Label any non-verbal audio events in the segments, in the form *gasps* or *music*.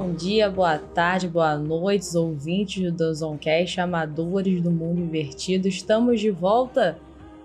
Bom dia, boa tarde, boa noite, ouvintes do Zoncast, amadores do mundo invertido. Estamos de volta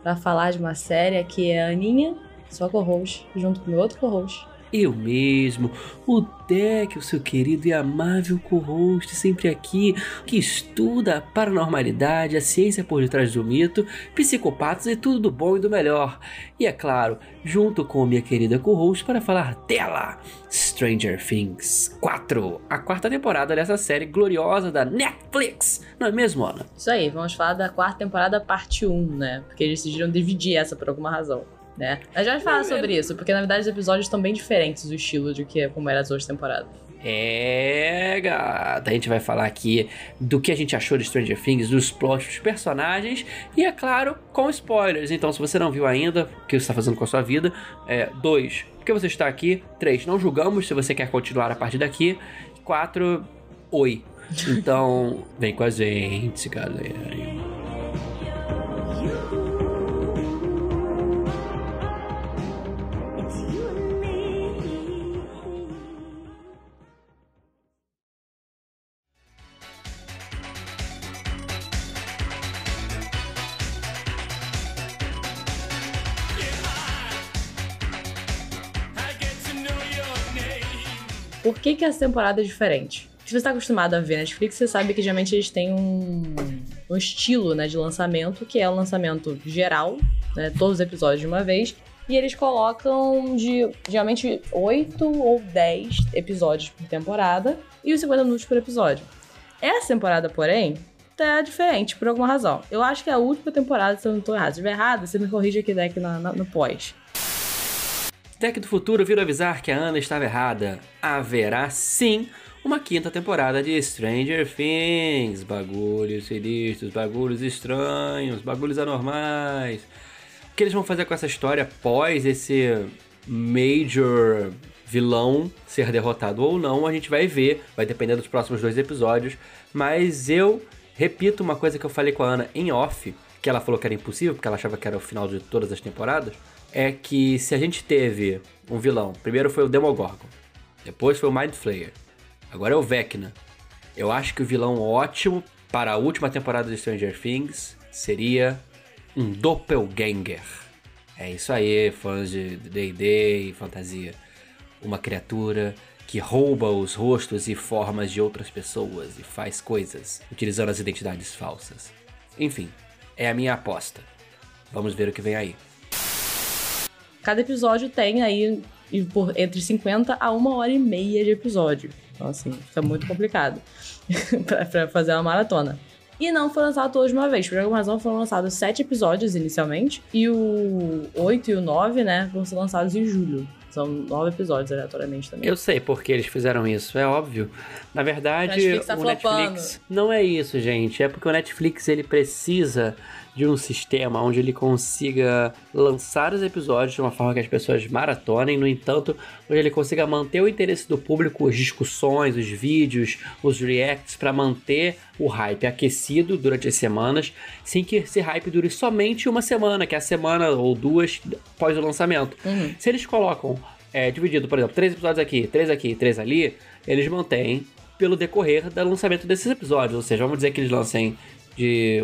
para falar de uma série que é a Aninha, sua co-host, junto com meu outro co-host, eu mesmo, o Deck, o seu querido e amável co-host, sempre aqui, que estuda a paranormalidade, a ciência por detrás do mito, psicopatas e tudo do bom e do melhor. E é claro, junto com minha querida co-host para falar dela, Stranger Things 4, a quarta temporada dessa série gloriosa da Netflix, não é mesmo, Ana? Isso aí, vamos falar da quarta temporada, parte 1, né? Porque eles decidiram dividir essa por alguma razão né? A gente vai falar sobre isso, porque na verdade os episódios estão bem diferentes do estilo de que é como era as outras temporadas. É, gata. A gente vai falar aqui do que a gente achou de Stranger Things, dos plots dos personagens e, é claro, com spoilers. Então, se você não viu ainda o que você está fazendo com a sua vida, é, dois, porque você está aqui. Três, não julgamos se você quer continuar a partir daqui. Quatro, oi. Então, vem com a gente, galera. Por que, que essa temporada é diferente? Se você está acostumado a ver Netflix, você sabe que geralmente eles têm um, um estilo né, de lançamento, que é o lançamento geral, né, todos os episódios de uma vez, e eles colocam de geralmente 8 ou 10 episódios por temporada e os 50 minutos por episódio. Essa temporada, porém, tá diferente por alguma razão. Eu acho que é a última temporada, se eu não tô errado. Se estiver errado, você me corrige aqui daqui na, na, no pós. Tech do Futuro viram avisar que a Ana estava errada. Haverá sim uma quinta temporada de Stranger Things. Bagulhos sinistros, bagulhos estranhos, bagulhos anormais. O que eles vão fazer com essa história após esse Major vilão ser derrotado ou não, a gente vai ver, vai depender dos próximos dois episódios. Mas eu repito uma coisa que eu falei com a Ana em off, que ela falou que era impossível, porque ela achava que era o final de todas as temporadas é que se a gente teve um vilão, primeiro foi o Demogorgon, depois foi o Mind Flayer, agora é o Vecna. Eu acho que o vilão ótimo para a última temporada de Stranger Things seria um Doppelganger. É isso aí, fãs de D&D e fantasia. Uma criatura que rouba os rostos e formas de outras pessoas e faz coisas utilizando as identidades falsas. Enfim, é a minha aposta. Vamos ver o que vem aí. Cada episódio tem aí por, entre 50 a uma hora e meia de episódio. Então, assim, fica muito complicado *laughs* para fazer uma maratona. E não foi lançado todos de uma vez. Por alguma razão foram lançados sete episódios inicialmente. E o 8 e o 9, né, vão ser lançados em julho. São nove episódios aleatoriamente também. Eu sei por que eles fizeram isso, é óbvio. Na verdade, Netflix tá o flopando. Netflix não é isso, gente. É porque o Netflix ele precisa de um sistema onde ele consiga lançar os episódios de uma forma que as pessoas maratonem, no entanto, onde ele consiga manter o interesse do público, as discussões, os vídeos, os reacts, para manter o hype aquecido durante as semanas, sem que esse hype dure somente uma semana, que é a semana ou duas após o lançamento. Uhum. Se eles colocam é, dividido, por exemplo, três episódios aqui, três aqui, três ali, eles mantêm pelo decorrer do lançamento desses episódios. Ou seja, vamos dizer que eles lancem de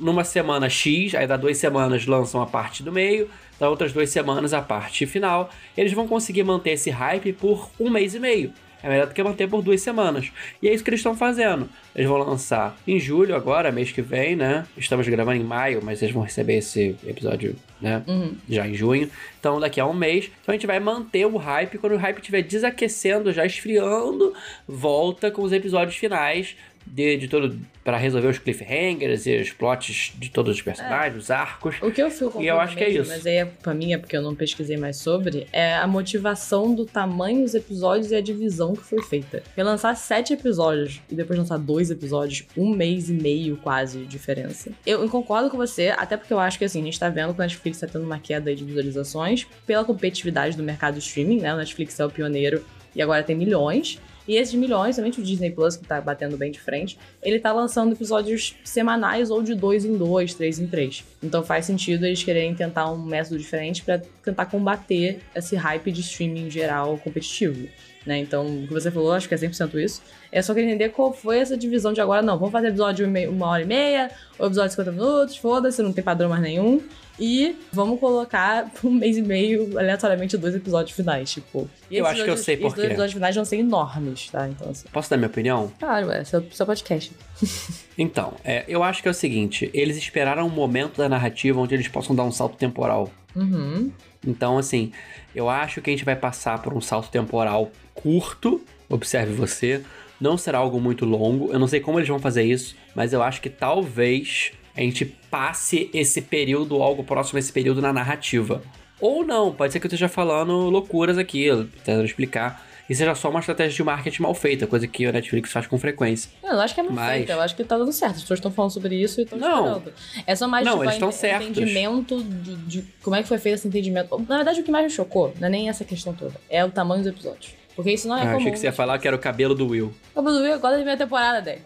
numa semana X, aí dá duas semanas lançam a parte do meio, dá outras duas semanas a parte final. Eles vão conseguir manter esse hype por um mês e meio. É melhor do que manter por duas semanas. E é isso que eles estão fazendo. Eles vão lançar em julho, agora, mês que vem, né? Estamos gravando em maio, mas eles vão receber esse episódio, né? Uhum. Já em junho. Então, daqui a um mês. Então, a gente vai manter o hype. Quando o hype estiver desaquecendo, já esfriando, volta com os episódios finais de, de todo para resolver os cliffhangers e os plots de todos os personagens, é. os arcos. O que eu fico E eu acho que é isso. Mas aí é culpa minha, porque eu não pesquisei mais sobre, é a motivação do tamanho dos episódios e a divisão que foi feita. Porque lançar sete episódios e depois lançar dois episódios, um mês e meio quase de diferença. Eu, eu concordo com você, até porque eu acho que assim, a gente tá vendo que o Netflix tá tendo uma queda de visualizações pela competitividade do mercado streaming, né? O Netflix é o pioneiro e agora tem milhões. E esses milhões, somente o Disney Plus, que tá batendo bem de frente, ele tá lançando episódios semanais ou de dois em dois, três em três. Então faz sentido eles quererem tentar um método diferente para tentar combater esse hype de streaming geral competitivo. Né? Então, o que você falou, acho que é 100% isso. É só queria entender qual foi essa divisão de agora. Não, vamos fazer episódio de uma hora e meia, ou episódio de 50 minutos, foda-se, não tem padrão mais nenhum. E vamos colocar *laughs* um mês e meio, aleatoriamente, dois episódios finais, tipo. Eu acho que eu sei por quê. Os dois episódios finais vão ser enormes, tá? Então, assim. Posso dar minha opinião? Claro, é seu, seu podcast. *laughs* então, é, eu acho que é o seguinte: eles esperaram um momento da narrativa onde eles possam dar um salto temporal. Uhum. Então, assim, eu acho que a gente vai passar por um salto temporal curto, observe você. Não será algo muito longo. Eu não sei como eles vão fazer isso, mas eu acho que talvez a gente passe esse período, algo próximo a esse período na narrativa. Ou não, pode ser que eu esteja falando loucuras aqui, tentando explicar. E seja só uma estratégia de marketing mal feita, coisa que a Netflix faz com frequência. Não, eu acho que é mal Mas... feita, eu acho que tá dando certo. As pessoas estão falando sobre isso e estão esperando. É só mais não, tipo, eles certos. entendimento de, de, como é que foi feito esse entendimento. Na verdade, o que mais me chocou, não é nem essa questão toda, é o tamanho dos episódios. Porque isso não é ah, comum. achei que você ia falar que era o cabelo do Will. O cabelo do Will agora da minha temporada, Dé.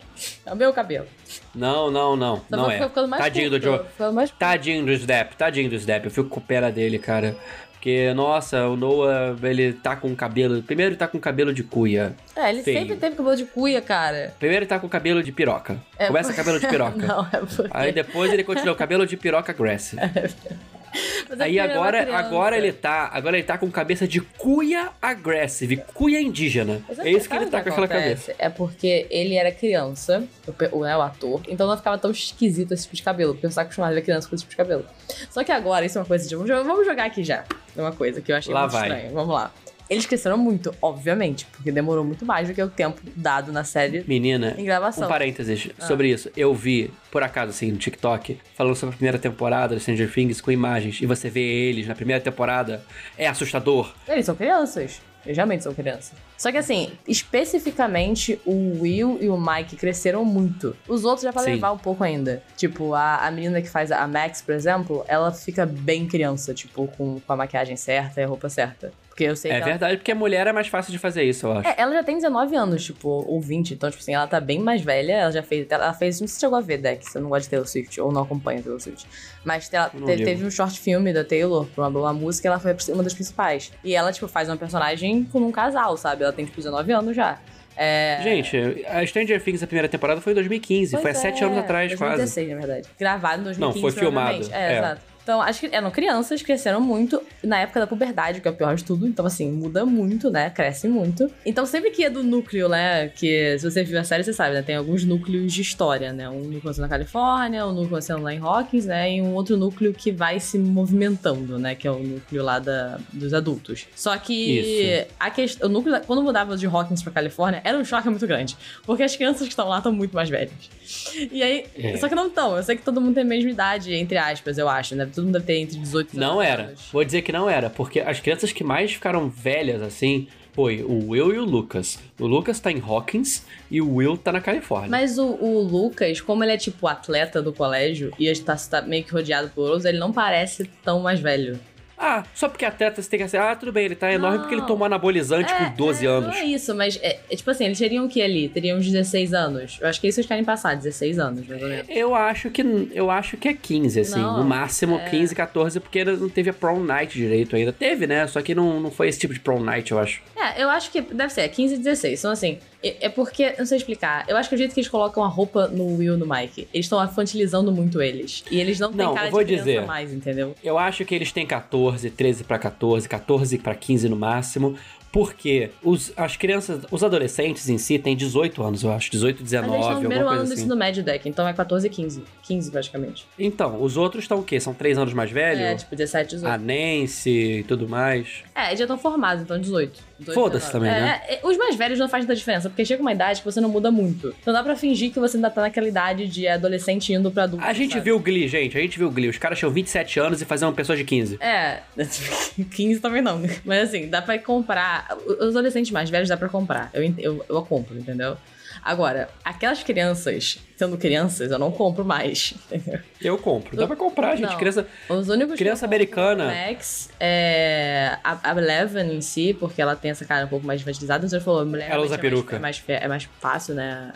É o meu cabelo. Não, não, não. Só não é. Tadinho curto, do Joe. Tadinho do Snap, tadinho do Snap. Eu fico com pena dele, cara. Porque, nossa, o Noah, ele tá com cabelo. Primeiro ele tá com cabelo de cuia. É, ele feio. sempre teve cabelo de cuia, cara. Primeiro ele tá com cabelo de piroca. É Começa por... cabelo de *laughs* piroca. Não, é porque... Aí depois ele continua cabelo de piroca aggressive. *laughs* É. É Aí agora, agora ele tá, agora ele tá com cabeça de cuia aggressive, cuia indígena. é isso que ele tá com aquela cabeça. É porque ele era criança, o, né, o ator, então não ficava tão esquisito esse tipo de cabelo, porque eu estava acostumado a ver criança com esse tipo de cabelo. Só que agora, isso é uma coisa de. Vamos jogar aqui já. É uma coisa que eu achei lá muito vai. estranho. Vamos lá. Eles cresceram muito, obviamente, porque demorou muito mais do que o tempo dado na série. Menina, em gravação. um parênteses ah. sobre isso. Eu vi, por acaso, assim, no TikTok, falando sobre a primeira temporada de Stranger Things com imagens, e você vê eles na primeira temporada. É assustador. Eles são crianças. Eles realmente são crianças. Só que assim, especificamente o Will e o Mike cresceram muito. Os outros já pra Sim. levar um pouco ainda. Tipo, a, a menina que faz a Max, por exemplo, ela fica bem criança, tipo, com, com a maquiagem certa e a roupa certa. Porque eu sei É verdade, ela... porque a mulher é mais fácil de fazer isso, eu acho. É, ela já tem 19 anos, tipo, ou 20, então, tipo assim, ela tá bem mais velha, ela já fez. Ela fez. Não sei se chegou a ver, Deck, se eu não gosta de Taylor Swift, ou não acompanha Taylor Swift. Mas te, teve um short filme da Taylor, pra uma boa música, e ela foi uma das principais. E ela, tipo, faz uma personagem com um casal, sabe? Ela tem, tipo, 19 anos já. É... Gente, a Stranger Things, a primeira temporada foi em 2015, pois foi há é, sete anos atrás, 2016, quase. 2016, na verdade. Gravado em 2015. Não, foi filmado. É, é, exato. Então, acho que eram crianças, cresceram muito na época da puberdade, que é o pior de tudo. Então, assim, muda muito, né? Cresce muito. Então, sempre que é do núcleo, né? Que se você viu a série, você sabe, né? Tem alguns núcleos de história, né? Um núcleo na Califórnia, um núcleo sendo lá em Hawkins, né? E um outro núcleo que vai se movimentando, né? Que é o núcleo lá da, dos adultos. Só que Isso. a questão, o núcleo, quando mudava de Hawkins pra Califórnia, era um choque muito grande. Porque as crianças que estão lá estão muito mais velhas. E aí, é. só que não estão. Eu sei que todo mundo tem a mesma idade, entre aspas, eu acho, né? Todo mundo deve ter entre 18 e Não era. Vou dizer que não era, porque as crianças que mais ficaram velhas assim foi o Will e o Lucas. O Lucas tá em Hawkins e o Will tá na Califórnia. Mas o, o Lucas, como ele é tipo atleta do colégio e está tá meio que rodeado por outros, ele não parece tão mais velho. Ah, só porque atleta você tem que ser. Ah, tudo bem, ele tá enorme porque ele tomou anabolizante é, com 12 é, anos. Não é isso, mas é, é, tipo assim, eles teriam o que ali? Teriam uns 16 anos. Eu acho que isso eles querem passar, 16 anos, mais ou menos. Eu acho que, eu acho que é 15, assim. Não, no máximo é... 15, 14, porque ele não teve a prom night direito ainda. Teve, né? Só que não, não foi esse tipo de prom night, eu acho. É, eu acho que deve ser 15 e 16. Então, assim, é, é porque, não sei explicar. Eu acho que o jeito que eles colocam a roupa no Will e no Mike, eles estão infantilizando muito eles. E eles não têm não, cara vou de dizer, mais, entendeu? Eu acho que eles têm 14, 13 pra 14, 14 para 15 no máximo. Porque os, as crianças, os adolescentes em si têm 18 anos, eu acho. 18, 19, Mas eles estão no primeiro ano do assim. ensino médio deck, então é 14 e 15. 15 praticamente. Então, os outros estão o quê? São 3 anos mais velhos? É, tipo 17, 18. A Nancy e tudo mais. É, já estão formados, então 18. Foda-se também, é, né? É, os mais velhos não fazem tanta diferença, porque chega uma idade que você não muda muito. Então dá pra fingir que você ainda tá naquela idade de adolescente indo pra adulto. A gente sabe? viu o Glee, gente. A gente viu o Glee. Os caras tinham 27 anos e faziam uma pessoa de 15. É, *laughs* 15 também não. Mas assim, dá pra comprar. Os adolescentes mais velhos dá pra comprar. Eu, eu, eu compro, entendeu? Agora, aquelas crianças, sendo crianças, eu não compro mais. *laughs* Eu compro. Dá pra comprar, gente. Não. Criança, Os únicos criança americana. Max é a, a Eleven em si, porque ela tem essa cara um pouco mais infantilizada. Você falou, mulher ela usa é peruca. Mais, é, mais, é mais fácil, né?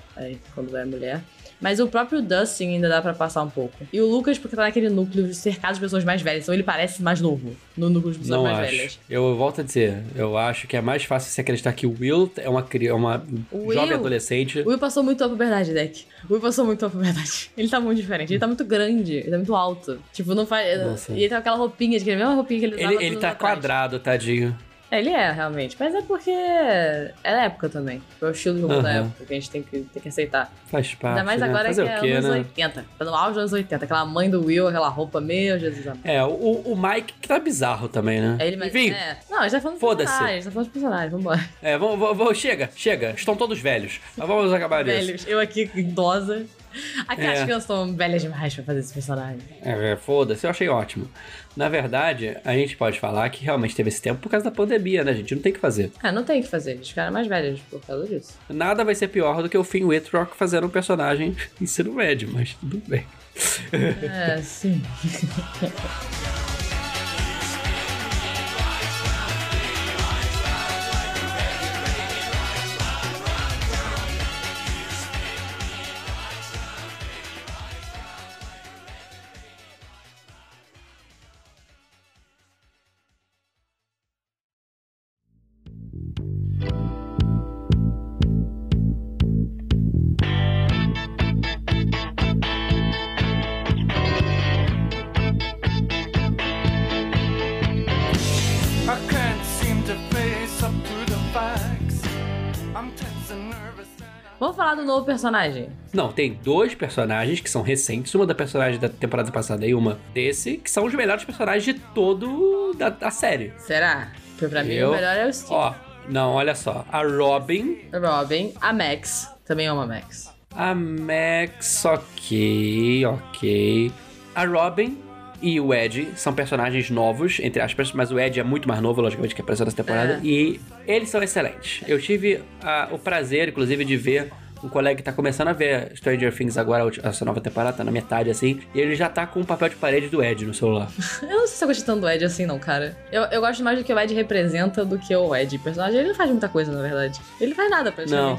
Quando é mulher. Mas o próprio Dustin ainda dá para passar um pouco. E o Lucas, porque tá naquele núcleo cercado de pessoas mais velhas, então ele parece mais novo no núcleo de pessoas Não mais acho. velhas. Eu volto a dizer, eu acho que é mais fácil se acreditar que o Will é uma, é uma Will, jovem adolescente. O Will passou muito a puberdade, Deck. O Will passou muito a puberdade. *laughs* Ele tá muito diferente. Ele tá muito grande. Ele tá muito alto. Tipo, não faz. Nossa. E ele tá com aquela roupinha, de a mesma roupinha que ele usava. Ele, ele tá quadrado, tadinho. É, ele é, realmente. Mas é porque é da época também. Foi o estilo de roupa uhum. da época que a gente tem que, tem que aceitar. Faz parte. Ainda mais né? agora Fazer que é quê, anos né? 80. Tá no auge dos anos 80. Aquela mãe do Will, aquela roupa, meu Jesus amado. É, o, o Mike que tá bizarro também, né? É ele, mas, Enfim. É. Não, a gente tá falando de personagens. Tá falando de personagens, vambora. É, vamos, vamos, chega, chega. Estão todos velhos. Mas vamos acabar *laughs* disso. Velhos. Eu aqui, idosa. *laughs* Aquelas é. crianças estão velhas demais pra fazer esse personagem. É, é, foda-se, eu achei ótimo. Na verdade, a gente pode falar que realmente teve esse tempo por causa da pandemia, né, gente? Não tem o que fazer. É, não tem o que fazer. Eles ficaram mais velhos por causa disso. Nada vai ser pior do que o Finn Wittrock fazendo um personagem *laughs* ensino médio, mas tudo bem. É, sim. *laughs* personagem. Não, tem dois personagens que são recentes, uma da personagem da temporada passada e uma desse, que são os melhores personagens de todo da, da série. Será? Porque pra Eu, mim o melhor é o Steve. Ó, não, olha só. A Robin. Robin, a Max. Também é uma Max. A Max, ok, ok. A Robin e o Ed são personagens novos, entre aspas, mas o Ed é muito mais novo, logicamente, que apareceu nessa temporada. É. E eles são excelentes. Eu tive a, o prazer, inclusive, de ver um colega que tá começando a ver Stranger Things agora, essa nova temporada, tá na metade assim, e ele já tá com o um papel de parede do Ed no celular. *laughs* eu não sei se eu gosto tanto do Ed assim, não, cara. Eu, eu gosto mais do que o Ed representa do que o Ed. O personagem, ele não faz muita coisa, na verdade. Ele não faz nada pra gente. Não.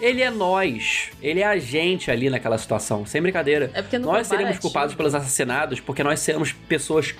ele é nós. Ele é a gente ali naquela situação, sem brincadeira. É porque Nós seríamos culpados pelos assassinados porque nós somos pessoas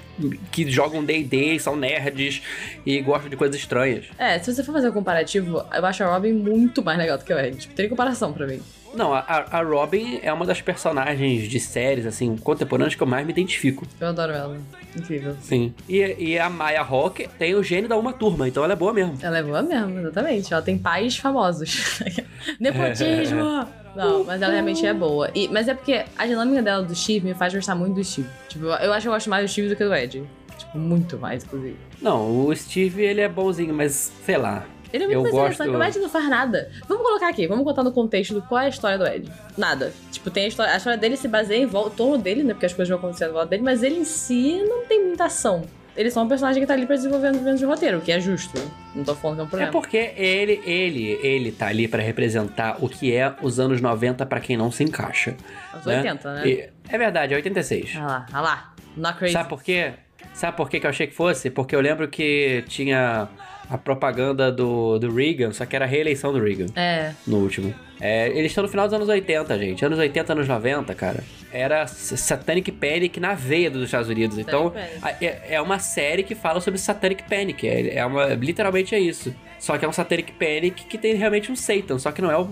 que jogam D&D, são nerds e gostam de coisas estranhas. É, se você for fazer um comparativo, eu acho a Robin muito mais legal do que o Ed. Tipo, tem comparação pra mim. Não, a, a Robin é uma das personagens de séries, assim, contemporâneas que eu mais me identifico. Eu adoro ela. Incrível. Sim. E, e a Maya Rock tem o gênio da uma turma, então ela é boa mesmo. Ela é boa mesmo, exatamente. Ela tem pais famosos. *laughs* Nepotismo! Não, mas ela realmente é boa. E, mas é porque a dinâmica dela do Steve me faz gostar muito do Steve. Tipo, eu acho que eu gosto mais do Steve do que do Ed. Tipo, muito mais, inclusive. Não, o Steve, ele é bonzinho, mas sei lá. Ele é muito eu mais gosto... interessante. O Ed não faz nada. Vamos colocar aqui, vamos contar no contexto do qual é a história do Ed. Nada. Tipo, tem a história. A história dele se baseia em volta, torno dele, né? Porque as coisas vão acontecendo em volta dele, mas ele em si não tem muita ação. Ele é só um personagem que tá ali pra desenvolver movimentos de roteiro, o que é justo. Não tô falando que é um problema. É porque ele, ele, ele tá ali para representar o que é os anos 90 para quem não se encaixa. Os né? 80, né? E, é verdade, é 86. Ah lá, ah lá. Not crazy. Sabe por quê? Sabe por quê que eu achei que fosse? Porque eu lembro que tinha a propaganda do, do Reagan, só que era a reeleição do Reagan. É. No último. É, eles estão no final dos anos 80, gente. Anos 80, anos 90, cara. Era Satanic Panic na veia dos Estados Unidos. então, é, é, uma série que fala sobre Satanic Panic. É, é uma, literalmente é isso. Só que é um Satanic Panic que tem realmente um Satan, só que não é o.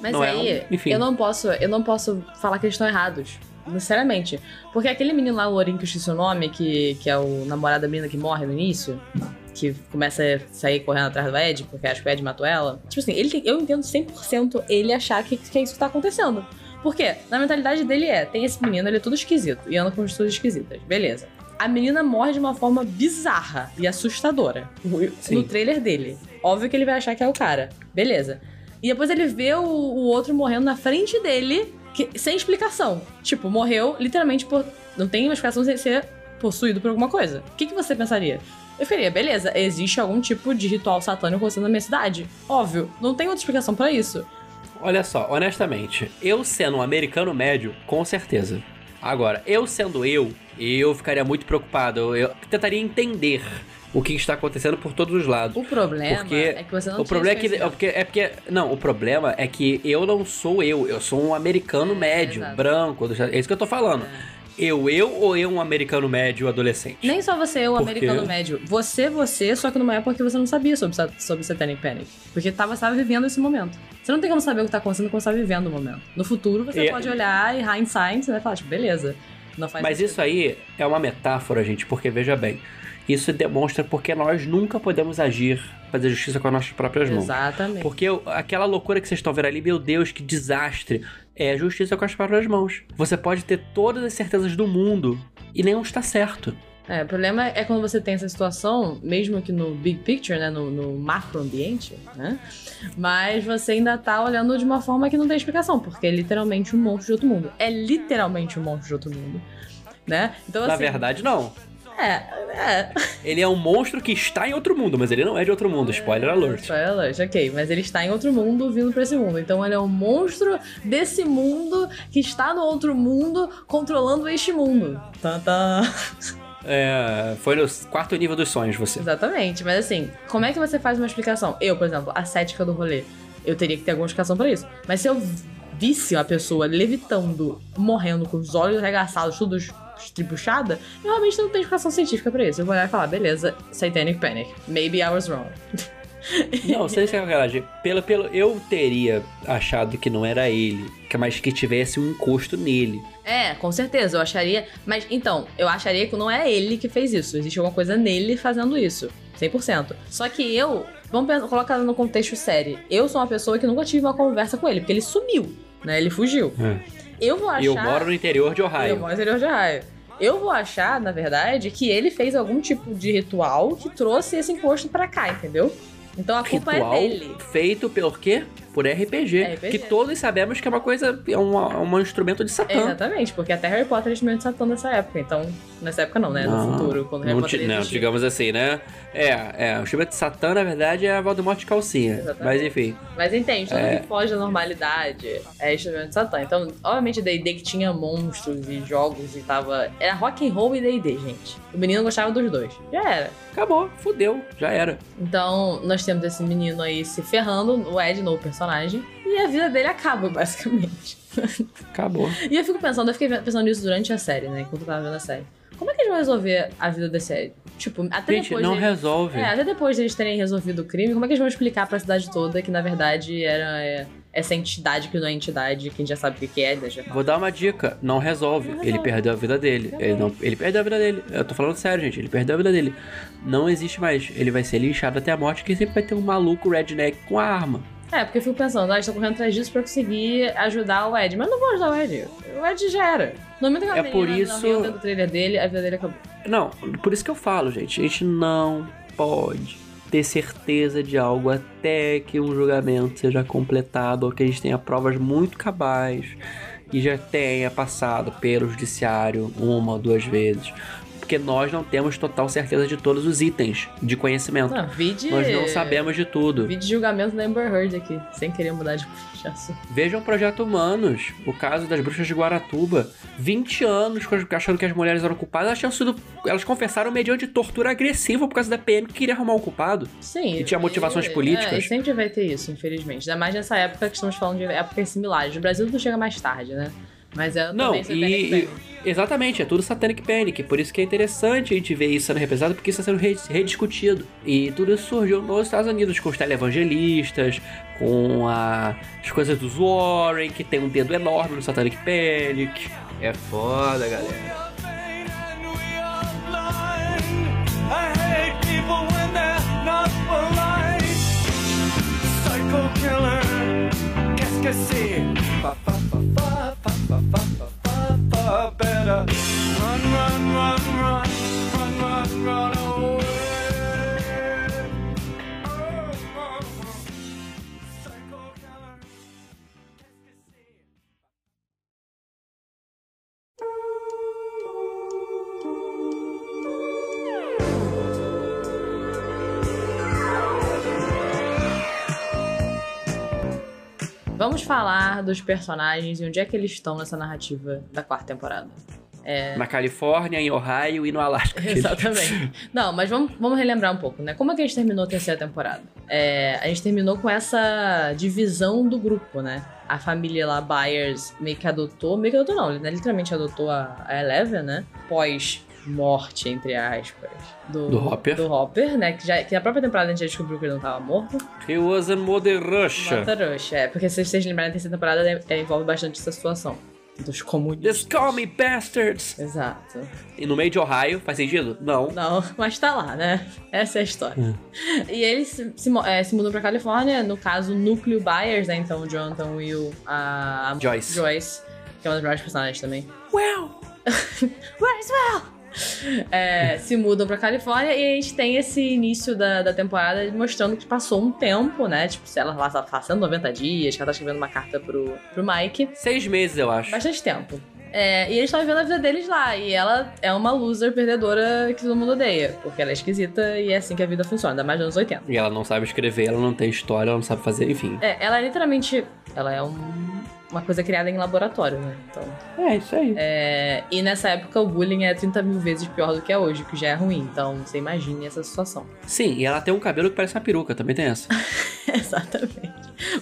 Mas não aí, é um, enfim. eu não posso, eu não posso falar que eles estão errados. Sinceramente. Porque aquele menino lá, o Lourinho, que eu esqueci o nome, que, que é o namorado da menina que morre no início, que começa a sair correndo atrás do Ed, porque acho que o Ed matou ela. Tipo assim, ele tem, eu entendo 100% ele achar que, que é isso que tá acontecendo. Por quê? Na mentalidade dele é, tem esse menino, ele é tudo esquisito e anda com coisas esquisitas. Beleza. A menina morre de uma forma bizarra e assustadora Sim. no trailer dele. Óbvio que ele vai achar que é o cara. Beleza. E depois ele vê o, o outro morrendo na frente dele, que, sem explicação. Tipo, morreu literalmente por. Não tem uma explicação sem ser possuído por alguma coisa. O que, que você pensaria? Eu faria, beleza, existe algum tipo de ritual satânico acontecendo na minha cidade. Óbvio, não tem outra explicação para isso. Olha só, honestamente, eu sendo um americano médio, com certeza. Agora, eu sendo eu, eu ficaria muito preocupado. Eu tentaria entender o que está acontecendo por todos os lados. O problema porque é que você não o problema é que é porque, é porque não, o problema é que eu não sou eu, eu sou um americano é, médio, exato. branco, é isso que eu tô falando. É Eu, eu ou eu, um americano médio adolescente? Nem só você, eu, um americano médio. Você, você, só que numa época que você não sabia sobre, sobre Satanic Panic. Porque tava, tava vivendo esse momento. Você não tem como saber o que tá acontecendo quando você tá vivendo o momento. No futuro, você e... pode olhar e hindsight, você vai falar, tipo, beleza. Não faz Mas sentido. isso aí é uma metáfora, gente, porque veja bem. Isso demonstra porque nós nunca podemos agir, fazer justiça com as nossas próprias mãos. Exatamente. Porque aquela loucura que vocês estão vendo ali, meu Deus, que desastre. É justiça com as próprias mãos. Você pode ter todas as certezas do mundo e nenhum está certo. É, o problema é quando você tem essa situação, mesmo que no big picture, né, no, no macro ambiente, né, mas você ainda tá olhando de uma forma que não tem explicação, porque é literalmente um monstro de outro mundo. É literalmente um monstro de outro mundo, né? Então, assim, Na verdade, não. É, é. Ele é um monstro que está em outro mundo, mas ele não é de outro mundo. Spoiler alert. Spoiler alert, ok. Mas ele está em outro mundo vindo pra esse mundo. Então ele é um monstro desse mundo que está no outro mundo controlando este mundo. Tantã. É, foi no quarto nível dos sonhos, você. Exatamente, mas assim, como é que você faz uma explicação? Eu, por exemplo, a cética do rolê, eu teria que ter alguma explicação para isso. Mas se eu visse a pessoa levitando, morrendo com os olhos arregaçados, tudo estribuchada, eu realmente não tenho explicação científica para isso. Eu vou olhar e falar, beleza, Satanic Panic. Maybe I was wrong. *laughs* Não, sem sacanagem. Pelo, pelo, eu teria achado que não era ele, mas que tivesse um encosto nele. É, com certeza, eu acharia. Mas então, eu acharia que não é ele que fez isso. Existe alguma coisa nele fazendo isso. 100%. Só que eu. Vamos colocar no contexto sério. Eu sou uma pessoa que nunca tive uma conversa com ele, porque ele sumiu, né? Ele fugiu. É. Eu vou achar. Eu moro no interior de Ohio. Eu moro no interior de Ohio. Eu vou achar, na verdade, que ele fez algum tipo de ritual que trouxe esse encosto para cá, entendeu? Então a culpa é Ritual é dele. Feito pelo quê? Por RPG, RPG, Que todos sabemos que é uma coisa, é um, um instrumento de Satã. Exatamente, porque até Harry Potter é instrumento de Satã nessa época. Então, nessa época não, né? No não, futuro, quando Harry Potter Não, digamos assim, né? É, é, o instrumento de Satã, na verdade, é a Voldemort de calcinha. Exatamente. Mas enfim. Mas entende, tudo é... que foge da normalidade é instrumento de Satã. Então, obviamente, D&D que tinha monstros e jogos e tava... Era rock and roll e D&D, gente. O menino gostava dos dois. Já era. Acabou, fudeu, já era. Então, nós temos esse menino aí se ferrando, o Ed, no personagem, e a vida dele acaba, *laughs* basicamente. Acabou. e eu fico pensando, eu fiquei pensando nisso durante a série, né? Enquanto eu tava vendo a série. Como é que eles vão resolver a vida desse. Tipo, até Gente, depois. não resolve. É, até depois de eles terem resolvido o crime, como é que eles vão explicar pra cidade toda que, na verdade, era. É, essa entidade que não é entidade, que a gente já sabe o que é, né? Vou dar uma dica, não resolve. Não resolve. Ele perdeu a vida dele. Ele, não, ele perdeu a vida dele. Eu tô falando sério, gente. Ele perdeu a vida dele. Não existe mais. Ele vai ser lixado até a morte, que sempre vai ter um maluco redneck com a arma. É, porque eu fico pensando, ah, estou correndo atrás disso pra conseguir ajudar o Ed. Mas eu não vou ajudar o Ed. O Ed já era. No momento que é por isso... do trailer dele, a vida dele acabou. Não, por isso que eu falo, gente. A gente não pode ter certeza de algo até que um julgamento seja completado ou que a gente tenha provas muito cabais e já tenha passado pelo judiciário uma ou duas vezes porque nós não temos total certeza de todos os itens de conhecimento. Não, vide... Nós não sabemos de tudo. Vídeo julgamento da Amber Heard aqui, sem querer mudar de assunto. Vejam Projeto Humanos, o caso das bruxas de Guaratuba. 20 anos achando que as mulheres eram culpadas, elas tinham sido. Elas confessaram mediante tortura agressiva por causa da PM que queria arrumar um culpado. Sim. E tinha motivações é, políticas. É, sempre vai ter isso, infelizmente. Ainda mais nessa época que estamos falando de épocas similares. No Brasil tudo chega mais tarde, né? Mas é Não, e, Exatamente, é tudo Satanic Panic. Por isso que é interessante a gente ver isso sendo representado, porque isso está sendo rediscutido. E tudo isso surgiu nos Estados Unidos, com os televangelistas, com a, as coisas dos Warren, que tem um dedo enorme no Satanic Panic. É foda, galera. Psycho killer, que c'est? better run, run, run, run, run, run, run away. Vamos falar dos personagens e onde é que eles estão nessa narrativa da quarta temporada. É... Na Califórnia, em Ohio e no Alasca. *laughs* Exatamente. Não, mas vamos, vamos relembrar um pouco, né? Como é que a gente terminou a terceira temporada? É, a gente terminou com essa divisão do grupo, né? A família lá, Byers, meio que adotou, meio que adotou não, né? literalmente adotou a, a Eleven, né? Pós morte, entre aspas, do, do Hopper. Do Hopper, né? Que, já, que na própria temporada a gente já descobriu que ele não tava morto. He was a Mother Russia. Mother Russia, é. Porque se vocês lembrarem, a terceira temporada é, é, envolve bastante essa situação. Dos comunistas. Just call me bastards! Exato. E no meio de Ohio, faz sentido? Não. Não, *laughs* mas tá lá, né? Essa é a história. Hum. E eles se, se, é, se mudam pra Califórnia, no caso, núcleo Byers, né? Então, Jonathan, Will, a, a Joyce. Joyce, que é uma das melhores personagens também. Well! *laughs* Where's Well? *laughs* é, se mudam pra Califórnia e a gente tem esse início da, da temporada mostrando que passou um tempo, né? Tipo, se ela lá tá passando 90 dias, que ela tá escrevendo uma carta pro, pro Mike. Seis meses, eu acho. Bastante tempo. É, e eles estão vivendo a vida deles lá. E ela é uma loser perdedora que todo mundo odeia. Porque ela é esquisita e é assim que a vida funciona, ainda mais nos anos 80. E ela não sabe escrever, ela não tem história, ela não sabe fazer, enfim. É, ela é literalmente. Ela é um uma coisa criada em laboratório, né? Então, é, isso aí. É, e nessa época o bullying é 30 mil vezes pior do que é hoje, que já é ruim. Então, você imagine essa situação. *laughs* Sim, e ela tem um cabelo que parece uma peruca, também tem essa. Exatamente.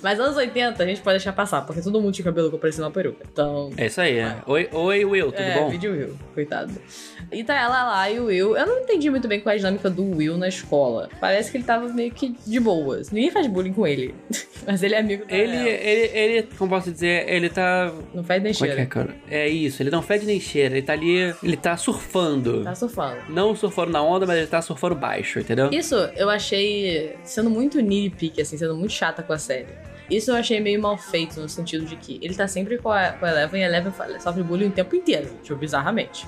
Mas anos 80 a gente pode deixar passar, porque todo mundo tinha cabelo que parecia uma peruca. Então. É isso aí, é. Oi, oi Will, tudo é, bom? Vídeo Will, coitado. E tá ela lá e o Will. Eu não entendi muito bem qual é a dinâmica do Will na escola. Parece que ele tava meio que de boas. Ninguém faz bullying com ele. *laughs* Mas ele é amigo da ele, ele, ele, como posso dizer, ele tá. Não fede nem cheira. É, é, cara? é isso, ele não fede nem cheira. Ele tá ali. Ele tá surfando. Tá surfando. Não surfando na onda, mas ele tá surfando baixo, entendeu? Isso eu achei sendo muito nitpick, assim, sendo muito chata com a série. Isso eu achei meio mal feito, no sentido de que ele tá sempre com a, com a Eleven e a Eleven sofre bullying o tempo inteiro, tipo, bizarramente.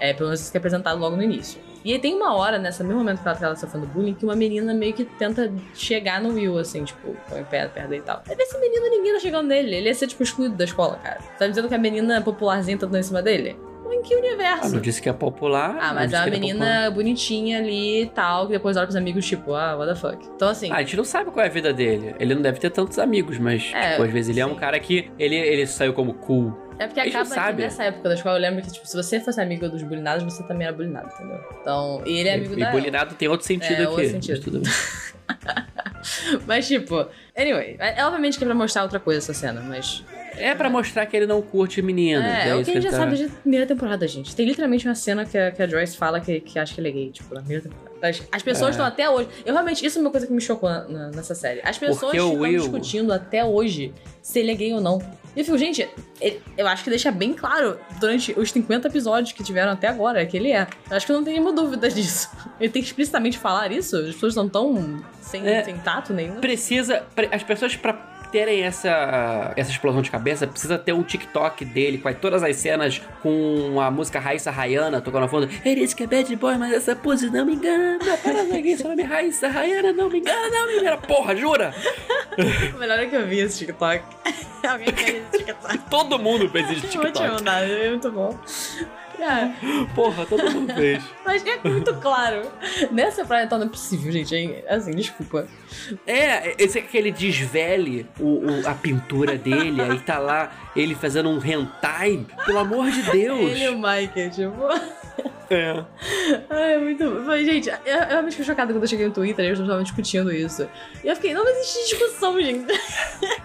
É, pelo menos isso que é apresentado logo no início. E aí tem uma hora, nesse mesmo momento que ela tá sofrendo bullying, que uma menina meio que tenta chegar no Will, assim, tipo, põe perto, perto e tal. Aí desse menino ninguém tá chegando nele. Ele ia ser, tipo, excluído da escola, cara. Tá dizendo que a menina popularzinha tá dando em cima dele? Em que universo? Ah, não disse que é popular. Ah, mas é uma menina bonitinha ali e tal, que depois olha pros amigos, tipo, ah, what the fuck. Então, assim. Ah, a gente não sabe qual é a vida dele. Ele não deve ter tantos amigos, mas, é, tipo, às vezes ele é um cara que. Ele, ele saiu como cool. É porque acaba sabe. nessa época da escola, eu lembro que, tipo, se você fosse amigo dos bulinados, você também era bulinado, entendeu? Então, e ele é amigo e, da. E bulinado tem outro sentido é, aqui. Outro sentido. *laughs* mas, tipo, anyway, é, obviamente que é pra mostrar outra coisa essa cena, mas. É pra mostrar que ele não curte menino. É, é o que a gente já tá... sabe de primeira temporada, gente. Tem literalmente uma cena que a, que a Joyce fala que, que acha que ele é gay, tipo, na primeira temporada. As, as pessoas estão é. até hoje. Eu realmente, isso é uma coisa que me chocou na, na, nessa série. As pessoas estão Will... discutindo até hoje se ele é gay ou não. E eu fico, gente, ele, eu acho que deixa bem claro durante os 50 episódios que tiveram até agora que ele é. Eu acho que não tem nenhuma dúvida disso. *laughs* Ele tem que explicitamente falar isso? As pessoas não estão sem, é, sem tato nenhum? Precisa. As pessoas, pra terem essa, essa explosão de cabeça, precisa ter um TikTok dele com todas as cenas com a música Raíssa Rayana tocando no fundo. Ele disse que é bad boy, mas essa pose não me engana. Apenas alguém, seu nome é Raíssa Rayana, não me engana, não me engana. Porra, jura? o *laughs* melhor é que eu vi esse TikTok. *laughs* alguém fez esse TikTok. Todo mundo fez esse TikTok. Eu vou te mandar, é muito bom. É. Porra, todo mundo fez. *laughs* Mas é muito claro. Nessa praia então não é possível, gente. Hein? Assim, desculpa. É, esse é aquele desvele o, o, a pintura dele, aí tá lá ele fazendo um hentai. Pelo amor de Deus. Ele e o Mike, tipo. *laughs* É. Ai, é muito. Mas, gente, eu, eu realmente fiquei chocada quando eu cheguei no Twitter e eles estavam discutindo isso. E eu fiquei, não existe discussão, gente.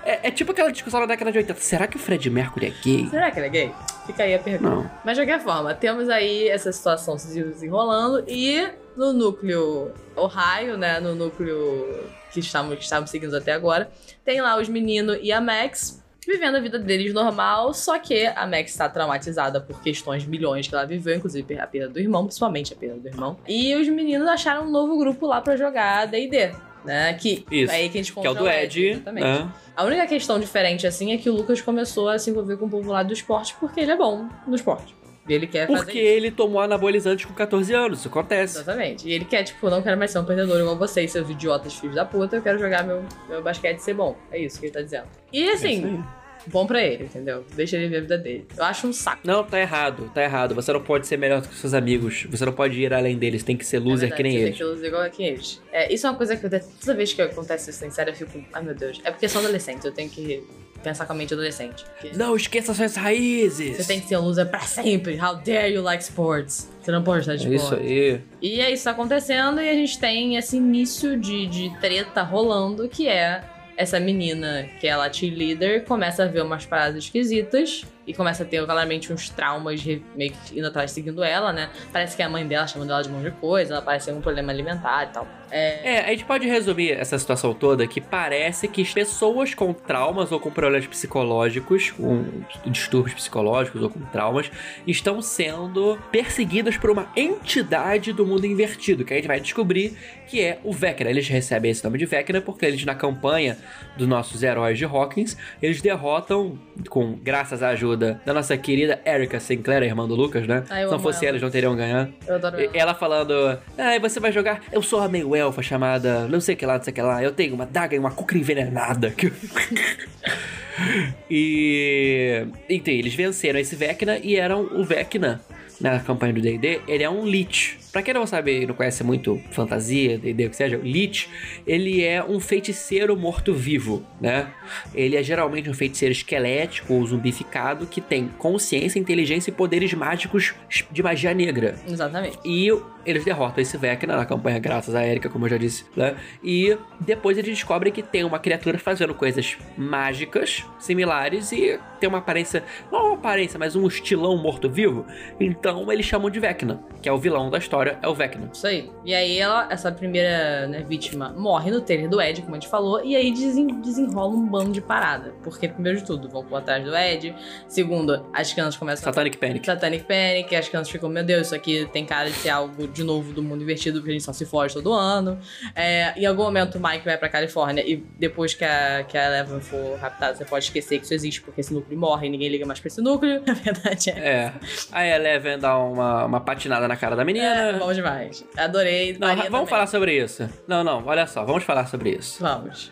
É, é, tipo aquela discussão da década de 80. Será que o Fred Mercury é gay? Será que ele é gay? Fica aí a pergunta. Não. Mas de qualquer forma, temos aí essa situação se desenrolando e no núcleo Ohio, né? No núcleo que estamos, que estamos seguindo até agora, tem lá os meninos e a Max vivendo a vida deles normal, só que a Max está traumatizada por questões milhões que ela viveu, inclusive a perda do irmão, principalmente a perda do irmão. E os meninos acharam um novo grupo lá para jogar D&D, né? Que Isso. aí que a gente que é o do Ed, exatamente. Né? A única questão diferente assim é que o Lucas começou a se envolver com o povo lá do esporte porque ele é bom no esporte. Ele quer Porque ele tomou anabolizante com 14 anos, isso acontece. Exatamente. E ele quer, tipo, não quero mais ser um perdedor igual vocês, seus idiotas filhos da puta, eu quero jogar meu, meu basquete e ser bom. É isso que ele tá dizendo. E assim, é bom pra ele, entendeu? Deixa ele ver a vida dele. Eu acho um saco. Não, tá errado, tá errado. Você não pode ser melhor do que seus amigos. Você não pode ir além deles, tem que ser loser é verdade, que nem eles. Tem que ser loser igual que eles. É, isso é uma coisa que eu, toda vez que acontece isso em série, eu fico, ai meu Deus. É porque são adolescentes, eu tenho que pensar com a mente adolescente. Não esqueça suas raízes! Você tem que ser um loser pra sempre. How dare you like sports? Você não pode estar de é Isso aí. E é isso acontecendo e a gente tem esse início de, de treta rolando que é essa menina, que é ela cheerleader, começa a ver umas paradas esquisitas e começa a ter claramente uns traumas meio que indo atrás seguindo ela, né? Parece que é a mãe dela chamando ela de um monte de coisa, ela parece ter um problema alimentar e tal. É... é, a gente pode resumir essa situação toda que parece que pessoas com traumas ou com problemas psicológicos, com distúrbios psicológicos ou com traumas, estão sendo perseguidas por uma entidade do mundo invertido, que a gente vai descobrir que é o Vecna. Eles recebem esse nome de Vecna porque eles, na campanha dos nossos heróis de Hawkins, eles derrotam, com graças à ajuda da nossa querida Erika Sinclair, a irmã do Lucas, né? Ah, Se não fosse ela. eles, não teriam ganhado. Eu adoro ela. ela falando, ah, você vai jogar? Eu sou a meio elfa chamada não sei que lá, não sei que lá. Eu tenho uma daga e uma cuca envenenada. *laughs* e... Então, eles venceram esse Vecna e eram o Vecna na campanha do D&D, ele é um Lich. Pra quem não sabe e não conhece muito fantasia, D&D, o que seja, o Lich, ele é um feiticeiro morto-vivo, né? Ele é geralmente um feiticeiro esquelético ou zumbificado que tem consciência, inteligência e poderes mágicos de magia negra. Exatamente. E eles derrotam esse Vecna na campanha graças a Erika, como eu já disse, né? E depois eles descobrem que tem uma criatura fazendo coisas mágicas similares e tem uma aparência, não uma aparência, mas um estilão morto-vivo. Então eles chamam de Vecna, que é o vilão da história, é o Vecna. Isso aí. E aí ela, essa primeira né, vítima morre no trailer do Ed, como a gente falou, e aí desen desenrola um bando de parada. Porque, primeiro de tudo, vão por atrás do Ed. Segundo, as crianças começam Satanic a... Panic. Satanic Panic, as crianças ficam, meu Deus, isso aqui tem cara de ser algo de novo do mundo invertido, porque a gente só se foge todo ano. É, em algum momento o Mike vai pra Califórnia e depois que a, que a Eleven for raptada, você pode esquecer que isso existe, porque esse núcleo morre e ninguém liga mais pra esse núcleo. *laughs* A verdade é. É. Aí a Eleven dá uma, uma patinada na cara da menina. É, *laughs* bom demais. Adorei. Não, vamos também. falar sobre isso. Não, não, olha só, vamos falar sobre isso. Vamos.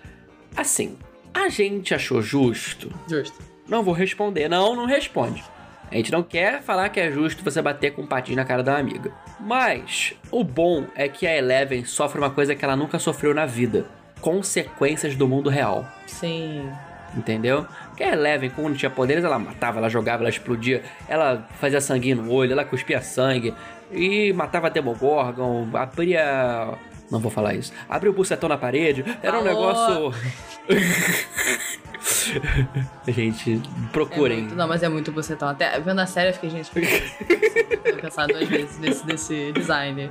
Assim, a gente achou justo. Justo. Não vou responder. Não, não responde. A gente não quer falar que é justo você bater com um patinho na cara da amiga. Mas o bom é que a Eleven sofre uma coisa que ela nunca sofreu na vida: consequências do mundo real. Sim. Entendeu? Porque a Eleven, quando tinha poderes, ela matava, ela jogava, ela explodia, ela fazia sangue no olho, ela cuspia sangue e matava Demogorgon, abria. Não vou falar isso. Abriu o bucetão na parede. Era um negócio. *laughs* gente, procurem. É muito, não, mas é muito bucetão. Até vendo a série, eu fiquei, gente, vou pensar duas vezes nesse, nesse design.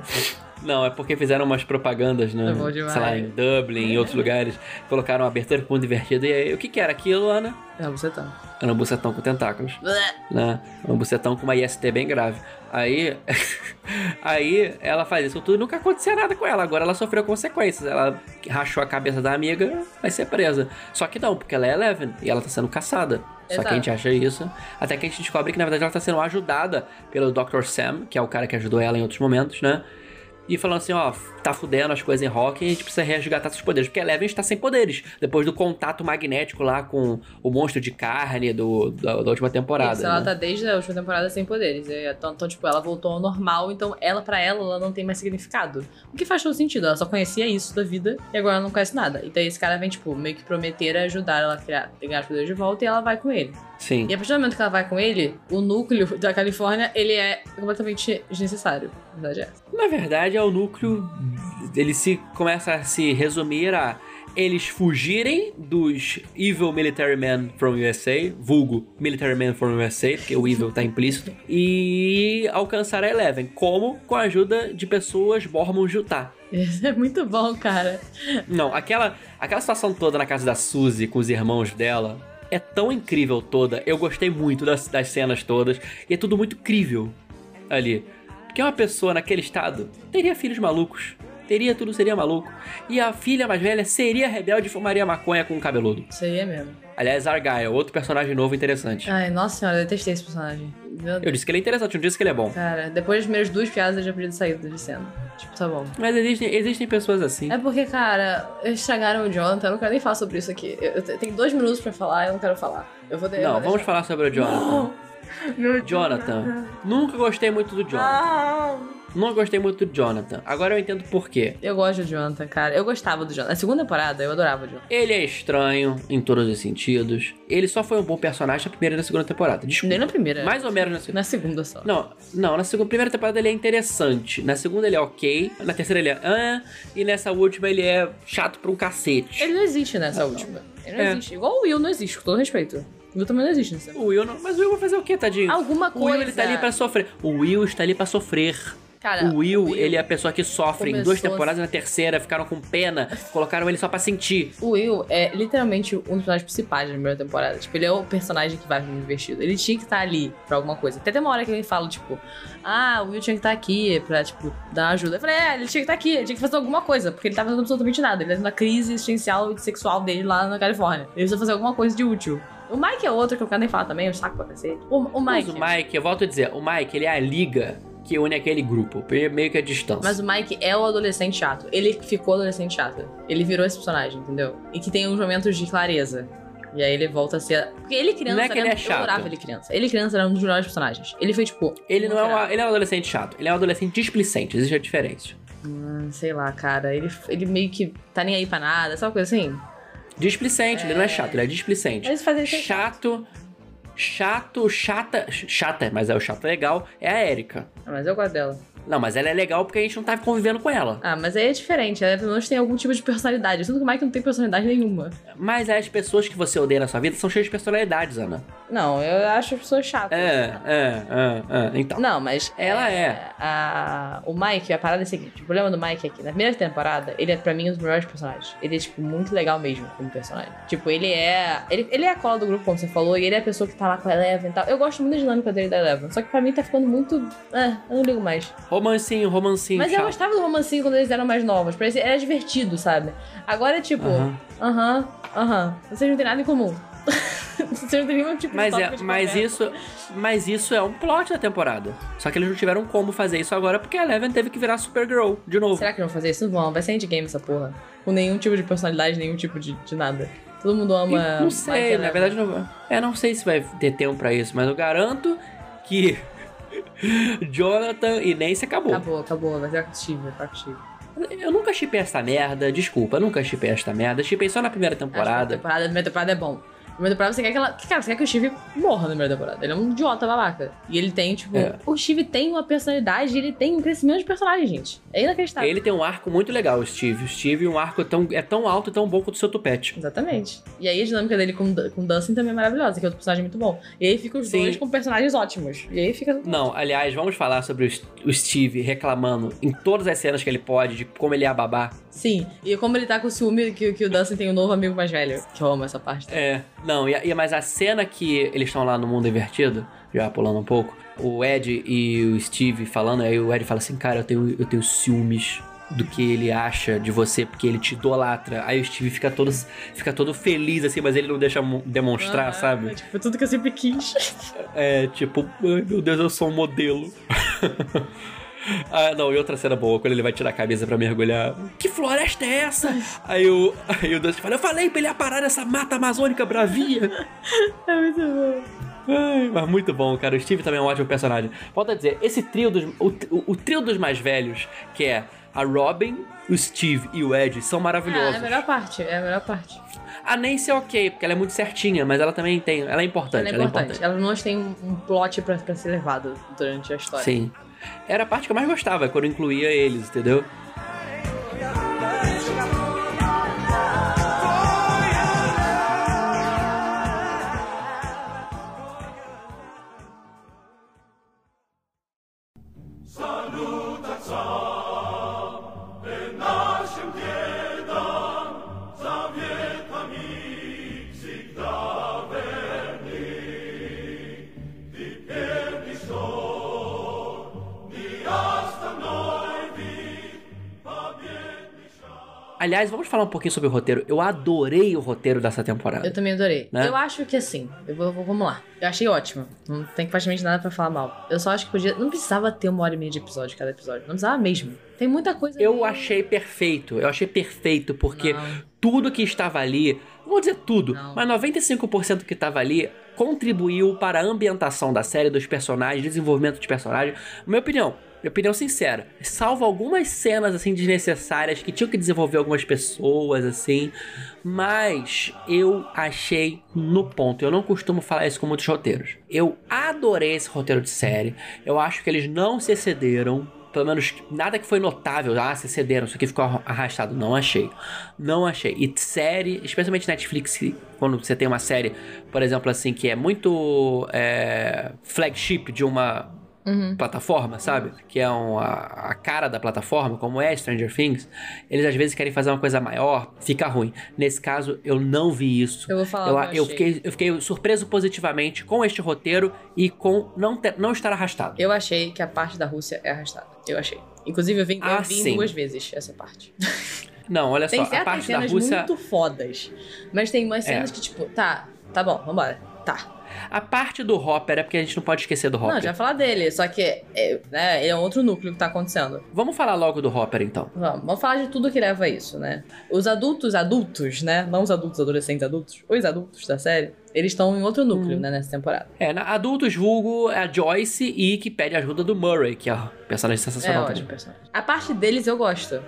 Não, é porque fizeram umas propagandas, né? Sei lá, em Dublin, em outros lugares. Colocaram uma abertura com divertido. E aí, o que que era aquilo, Ana? É um bucetão. Era um bucetão com tentáculos. né? Um bucetão com uma IST bem grave. Aí, *laughs* aí ela faz isso tudo e nunca acontecia nada com ela. Agora ela sofreu consequências. Ela rachou a cabeça da amiga, vai ser presa. Só que não, porque ela é Eleven e ela tá sendo caçada. Exato. Só que a gente acha isso. Até que a gente descobre que na verdade ela tá sendo ajudada pelo Dr. Sam, que é o cara que ajudou ela em outros momentos, né? E falando assim, ó, tá fudendo as coisas em rock e a gente precisa resgatar seus poderes. Porque a Eleven está sem poderes. Depois do contato magnético lá com o monstro de carne do, da, da última temporada. Isso, né? ela tá desde a última temporada sem poderes. Então, então, tipo, ela voltou ao normal, então ela, para ela, ela não tem mais significado. O que faz todo sentido. Ela só conhecia isso da vida e agora ela não conhece nada. Então esse cara vem, tipo, meio que prometer ajudar ela a criar, pegar os poderes de volta e ela vai com ele. Sim. E a partir do momento que ela vai com ele, o núcleo da Califórnia, ele é completamente desnecessário. Na verdade é. Na verdade, é o núcleo. Ele se começa a se resumir a eles fugirem dos Evil Military Men from USA, vulgo Military Men from USA, porque o Evil tá implícito, e alcançar a Eleven. Como? Com a ajuda de pessoas Utah. Isso é muito bom, cara. Não, aquela, aquela situação toda na casa da Suzy com os irmãos dela, é tão incrível toda. Eu gostei muito das, das cenas todas. E é tudo muito crível ali. Porque uma pessoa naquele estado teria filhos malucos. Teria tudo, seria maluco. E a filha mais velha seria rebelde e fumaria maconha com um cabeludo. Seria mesmo. Aliás, Argyle, outro personagem novo interessante. Ai, nossa senhora, eu detestei esse personagem. Eu disse que ele é interessante, não disse que ele é bom. Cara, depois das primeiras duas piadas eu já podia sair de cena. Tipo, tá bom. Mas existem, existem pessoas assim. É porque, cara, estragaram o Jonathan, eu não quero nem falar sobre isso aqui. Eu, eu tenho dois minutos pra falar e eu não quero falar. Eu vou Não, vou vamos falar sobre o Jonathan. *gasps* *gasps* Não. Jonathan. Nunca gostei muito do Jonathan. Não gostei muito do Jonathan. Agora eu entendo por quê. Eu gosto do Jonathan, cara. Eu gostava do Jonathan. Na segunda temporada, eu adorava o Jonathan. Ele é estranho em todos os sentidos. Ele só foi um bom personagem na primeira e na segunda temporada. Desculpa. Nem na primeira. Mais ou menos na segunda. Na segunda só. Não, não, na segunda, primeira temporada ele é interessante. Na segunda ele é ok. Na terceira ele é ah. E nessa última ele é chato pra um cacete. Ele não existe nessa última. Ele não é. existe. Igual o Will não existe, com todo respeito. O Will também não existe nessa. O Will não... Mas o Will vai fazer o quê, tadinho? Alguma coisa. O Will ele tá ali pra sofrer. O Will está ali pra sofrer. Cara, o Will, o Will, ele é a pessoa que sofre. Em duas temporadas e na terceira ficaram com pena, colocaram ele só pra sentir. O Will é literalmente um dos personagens principais da primeira temporada. Tipo, ele é o personagem que vai vir investido. Ele tinha que estar ali pra alguma coisa. Até tem uma hora que ele fala, tipo, ah, o Will tinha que estar aqui pra, tipo, dar ajuda. Eu falei, é, ele tinha que estar aqui, ele tinha que fazer alguma coisa, porque ele tava fazendo absolutamente nada. Ele tá na crise existencial e sexual dele lá na Califórnia. Ele precisa fazer alguma coisa de útil. O Mike é outro que eu quero nem falar também, eu saco pra cacete. O, o Mike. Mas o Mike, eu volto a dizer, o Mike, ele é a liga que une aquele grupo, meio que a distância. Mas o Mike é o adolescente chato. Ele ficou adolescente chato. Ele virou esse personagem, entendeu? E que tem uns momentos de clareza. E aí ele volta a ser. Porque ele criança. Não é que ele é chato. Eu adorava ele criança. Ele criança era um dos melhores personagens. Ele foi tipo. Ele não é, uma, ele é um adolescente chato. Ele é um adolescente displicente. Existe a diferença. Hum, sei lá, cara. Ele, ele meio que tá nem aí pra nada. Sabe uma coisa assim? Displicente, é... ele não é chato, ele é displicente. Mas fazer chato. Chato, chata. Chata, mas é o chato legal, é a Erika. Ah, mas eu gosto dela. Não, mas ela é legal porque a gente não tá convivendo com ela. Ah, mas aí é diferente. Ela pelo menos tem algum tipo de personalidade. Sinto que o Mike não tem personalidade nenhuma. Mas as pessoas que você odeia na sua vida são cheias de personalidades, Ana. Não, eu acho as pessoas chatas. É, é, é, é. Então. Não, mas. Ela é. é. A, o Mike, a parada é a seguinte: o problema do Mike é que na primeira temporada, ele é pra mim um dos melhores personagens. Ele é, tipo, muito legal mesmo como personagem. Tipo, ele é. Ele, ele é a cola do grupo, como você falou, e ele é a pessoa que tá lá com a Eleven e tal. Eu gosto muito da dinâmica dele da Eleven. Só que pra mim tá ficando muito. É, eu não ligo mais. Romancinho, romancinho. Mas eu gostava do romancinho quando eles eram mais novos. Eles era divertido, sabe? Agora é tipo, aham, aham. Vocês não têm nada em comum. *laughs* Vocês não têm nenhum tipo mas de é, mas isso Mas isso é um plot da temporada. Só que eles não tiveram como fazer isso agora porque a Eleven teve que virar Supergirl de novo. Será que não vão fazer isso? Não vão. Vai ser endgame essa porra. Com nenhum tipo de personalidade, nenhum tipo de, de nada. Todo mundo ama. E não sei, na verdade, não, é, não sei se vai ter tempo pra isso, mas eu garanto que *laughs* Jonathan e Nancy acabou. Acabou, acabou. Vai ser Steve, vai ser Steve. Eu nunca chipei essa merda, desculpa, eu nunca chipei esta merda. Chipei só na primeira temporada. A temporada, a primeira temporada é bom primeira temporada você quer que ela. Cara, você quer que o Steve morra na primeira temporada. Ele é um idiota babaca. E ele tem, tipo. É. O Steve tem uma personalidade ele tem um crescimento de personagem, gente. É inacreditável. Ele tem um arco muito legal, o Steve. O Steve, um arco tão, é tão alto e tão bom quanto o seu tupete. Exatamente. E aí a dinâmica dele com, com Dustin também é maravilhosa, que é outro personagem muito bom. E aí fica os Sim. dois com personagens ótimos. E aí fica. Não, aliás, vamos falar sobre o Steve reclamando em todas as cenas que ele pode de como ele é a babá. Sim, e como ele tá com ciúme que, que o Dustin tem um novo amigo mais velho. Que eu amo essa parte. É, não, e, e, mas a cena que eles estão lá no mundo invertido, já pulando um pouco, o Ed e o Steve falando, aí o Ed fala assim, cara, eu tenho, eu tenho ciúmes do que ele acha de você, porque ele te idolatra. Aí o Steve fica todo, fica todo feliz, assim, mas ele não deixa demonstrar, ah, sabe? É, tipo, tudo que eu sempre quis. É, tipo, meu Deus, eu sou um modelo. *laughs* *laughs* Ah, não, e outra cena boa, quando ele vai tirar a camisa pra mergulhar. Que floresta é essa? aí o, aí o Dusty fala: Eu falei pra ele parar nessa mata amazônica bravia. *laughs* é muito bom. Ai, mas muito bom, cara. O Steve também é um ótimo personagem. Volto a dizer, esse trio dos. O, o, o, trio dos mais velhos, que é a Robin, o Steve e o Ed, são maravilhosos. É, é a melhor parte, é a melhor parte. A Nancy é ok, porque ela é muito certinha, mas ela também tem. Ela é importante. Ela é importante. Ela, é importante. ela não tem um plot pra, pra ser levado durante a história. Sim era a parte que eu mais gostava, quando incluía eles, entendeu? Aliás, vamos falar um pouquinho sobre o roteiro. Eu adorei o roteiro dessa temporada. Eu também adorei. Né? Eu acho que assim, eu vou, vamos lá. Eu achei ótimo. Não tem praticamente nada para falar mal. Eu só acho que podia. Não precisava ter uma hora e meia de episódio cada episódio. Não precisava mesmo. Tem muita coisa. Eu ali. achei perfeito. Eu achei perfeito, porque não. tudo que estava ali. Não vou dizer tudo, não. mas 95% que estava ali contribuiu para a ambientação da série, dos personagens, desenvolvimento de personagens. Na minha opinião, minha opinião sincera, salvo algumas cenas assim desnecessárias que tinham que desenvolver algumas pessoas assim, mas eu achei no ponto. Eu não costumo falar isso com muitos roteiros. Eu adorei esse roteiro de série. Eu acho que eles não se excederam pelo menos nada que foi notável. Ah, se cederam, isso aqui ficou arrastado. Não achei. Não achei. E série, especialmente Netflix, quando você tem uma série, por exemplo, assim, que é muito é, flagship de uma Uhum. plataforma, sabe? Que é um, a, a, cara da plataforma, como é Stranger Things. Eles às vezes querem fazer uma coisa maior, fica ruim. Nesse caso, eu não vi isso. Eu vou falar. Eu, eu, fiquei, eu fiquei surpreso positivamente com este roteiro e com não, ter, não estar arrastado. Eu achei que a parte da Rússia é arrastada. Eu achei. Inclusive, eu vi, ah, eu vi duas vezes essa parte. *laughs* Não, olha tem só, a parte da Rússia. muito fodas. Mas tem umas cenas é. que, tipo, tá, tá bom, vambora. Tá. A parte do Hopper é porque a gente não pode esquecer do Hopper. Não, já falar dele, só que é, né, é outro núcleo que tá acontecendo. Vamos falar logo do Hopper, então. Vamos, vamos falar de tudo que leva a isso, né? Os adultos, adultos, né? Não os adultos, adolescentes, adultos. Os adultos da série, eles estão em outro núcleo, hum. né, nessa temporada. É, na, adultos vulgo é a Joyce e que pede ajuda do Murray, que é o personagem sensacional. É ótimo personagem. A parte deles eu gosto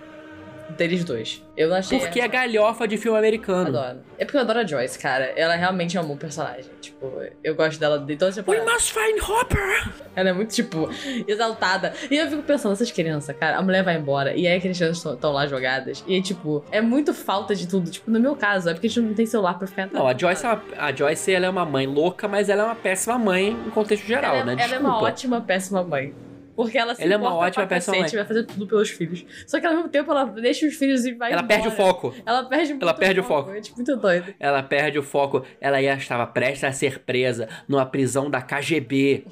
deles dois. Eu não achei. Porque é galhofa de filme americano. Adoro. É porque eu adoro a Joyce, cara. Ela realmente é um bom personagem. Tipo, eu gosto dela de todas as We must find Hopper! Ela é muito, tipo, *laughs* exaltada. E eu fico pensando, essas crianças, cara, a mulher vai embora. E aí as crianças estão lá jogadas. E tipo, é muito falta de tudo. Tipo, no meu caso, é porque a gente não tem celular pra ficar Não, a Joyce, é uma, a Joyce ela é uma mãe louca, mas ela é uma péssima mãe em contexto geral, ela, né? Desculpa. Ela é uma ótima péssima mãe. Porque ela se ela é uma ótima pessoa. vai fazer tudo pelos filhos. Só que ao mesmo tempo ela deixa os filhos e vai Ela embora. perde o foco. Ela perde Ela perde o foco. É tipo, muito doido. Ela perde o foco. Ela ia estava prestes a ser presa numa prisão da KGB.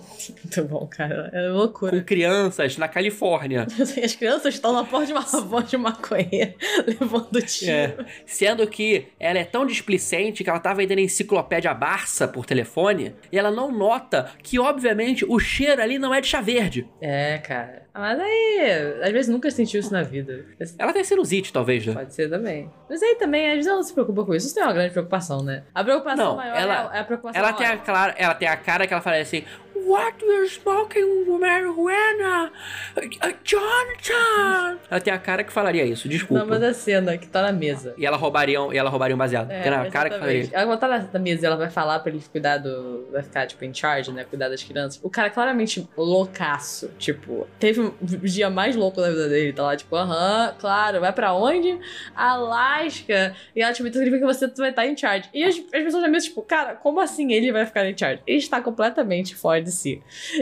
Muito bom, cara. É loucura. Com crianças na Califórnia. *laughs* As crianças estão na porta de uma voz de maconha *laughs* levando tiro. É. Sendo que ela é tão displicente que ela estava vendendo enciclopédia Barça por telefone e ela não nota que, obviamente, o cheiro ali não é de chá verde. É, cara. Mas aí, às vezes nunca sentiu isso na vida. Ela tem sinusite, talvez, né? Pode ser também. Mas aí também, às vezes ela não se preocupa com isso. Isso tem uma grande preocupação, né? A preocupação não, maior ela, é a preocupação ela maior. tem a, ela tem a cara que ela fala assim, What you're smoking marijuana? Uh, Jonathan! Ela tem a cara que falaria isso, desculpa. Não, mas a cena que tá na mesa. E ela roubaria, e ela roubaria um baseado. É, tem a cara que falaria isso. Ela vai estar na mesa e ela vai falar pra ele cuidar do... Vai ficar, tipo, em charge, né? Cuidar das crianças. O cara claramente loucaço. Tipo, teve um dia mais louco da vida dele. Tá lá, tipo, aham, claro. Vai pra onde? Alasca. E ela, tipo, então significa que você vai estar em charge. E as, as pessoas na mesa, tipo, cara, como assim ele vai ficar em charge? Ele está completamente fora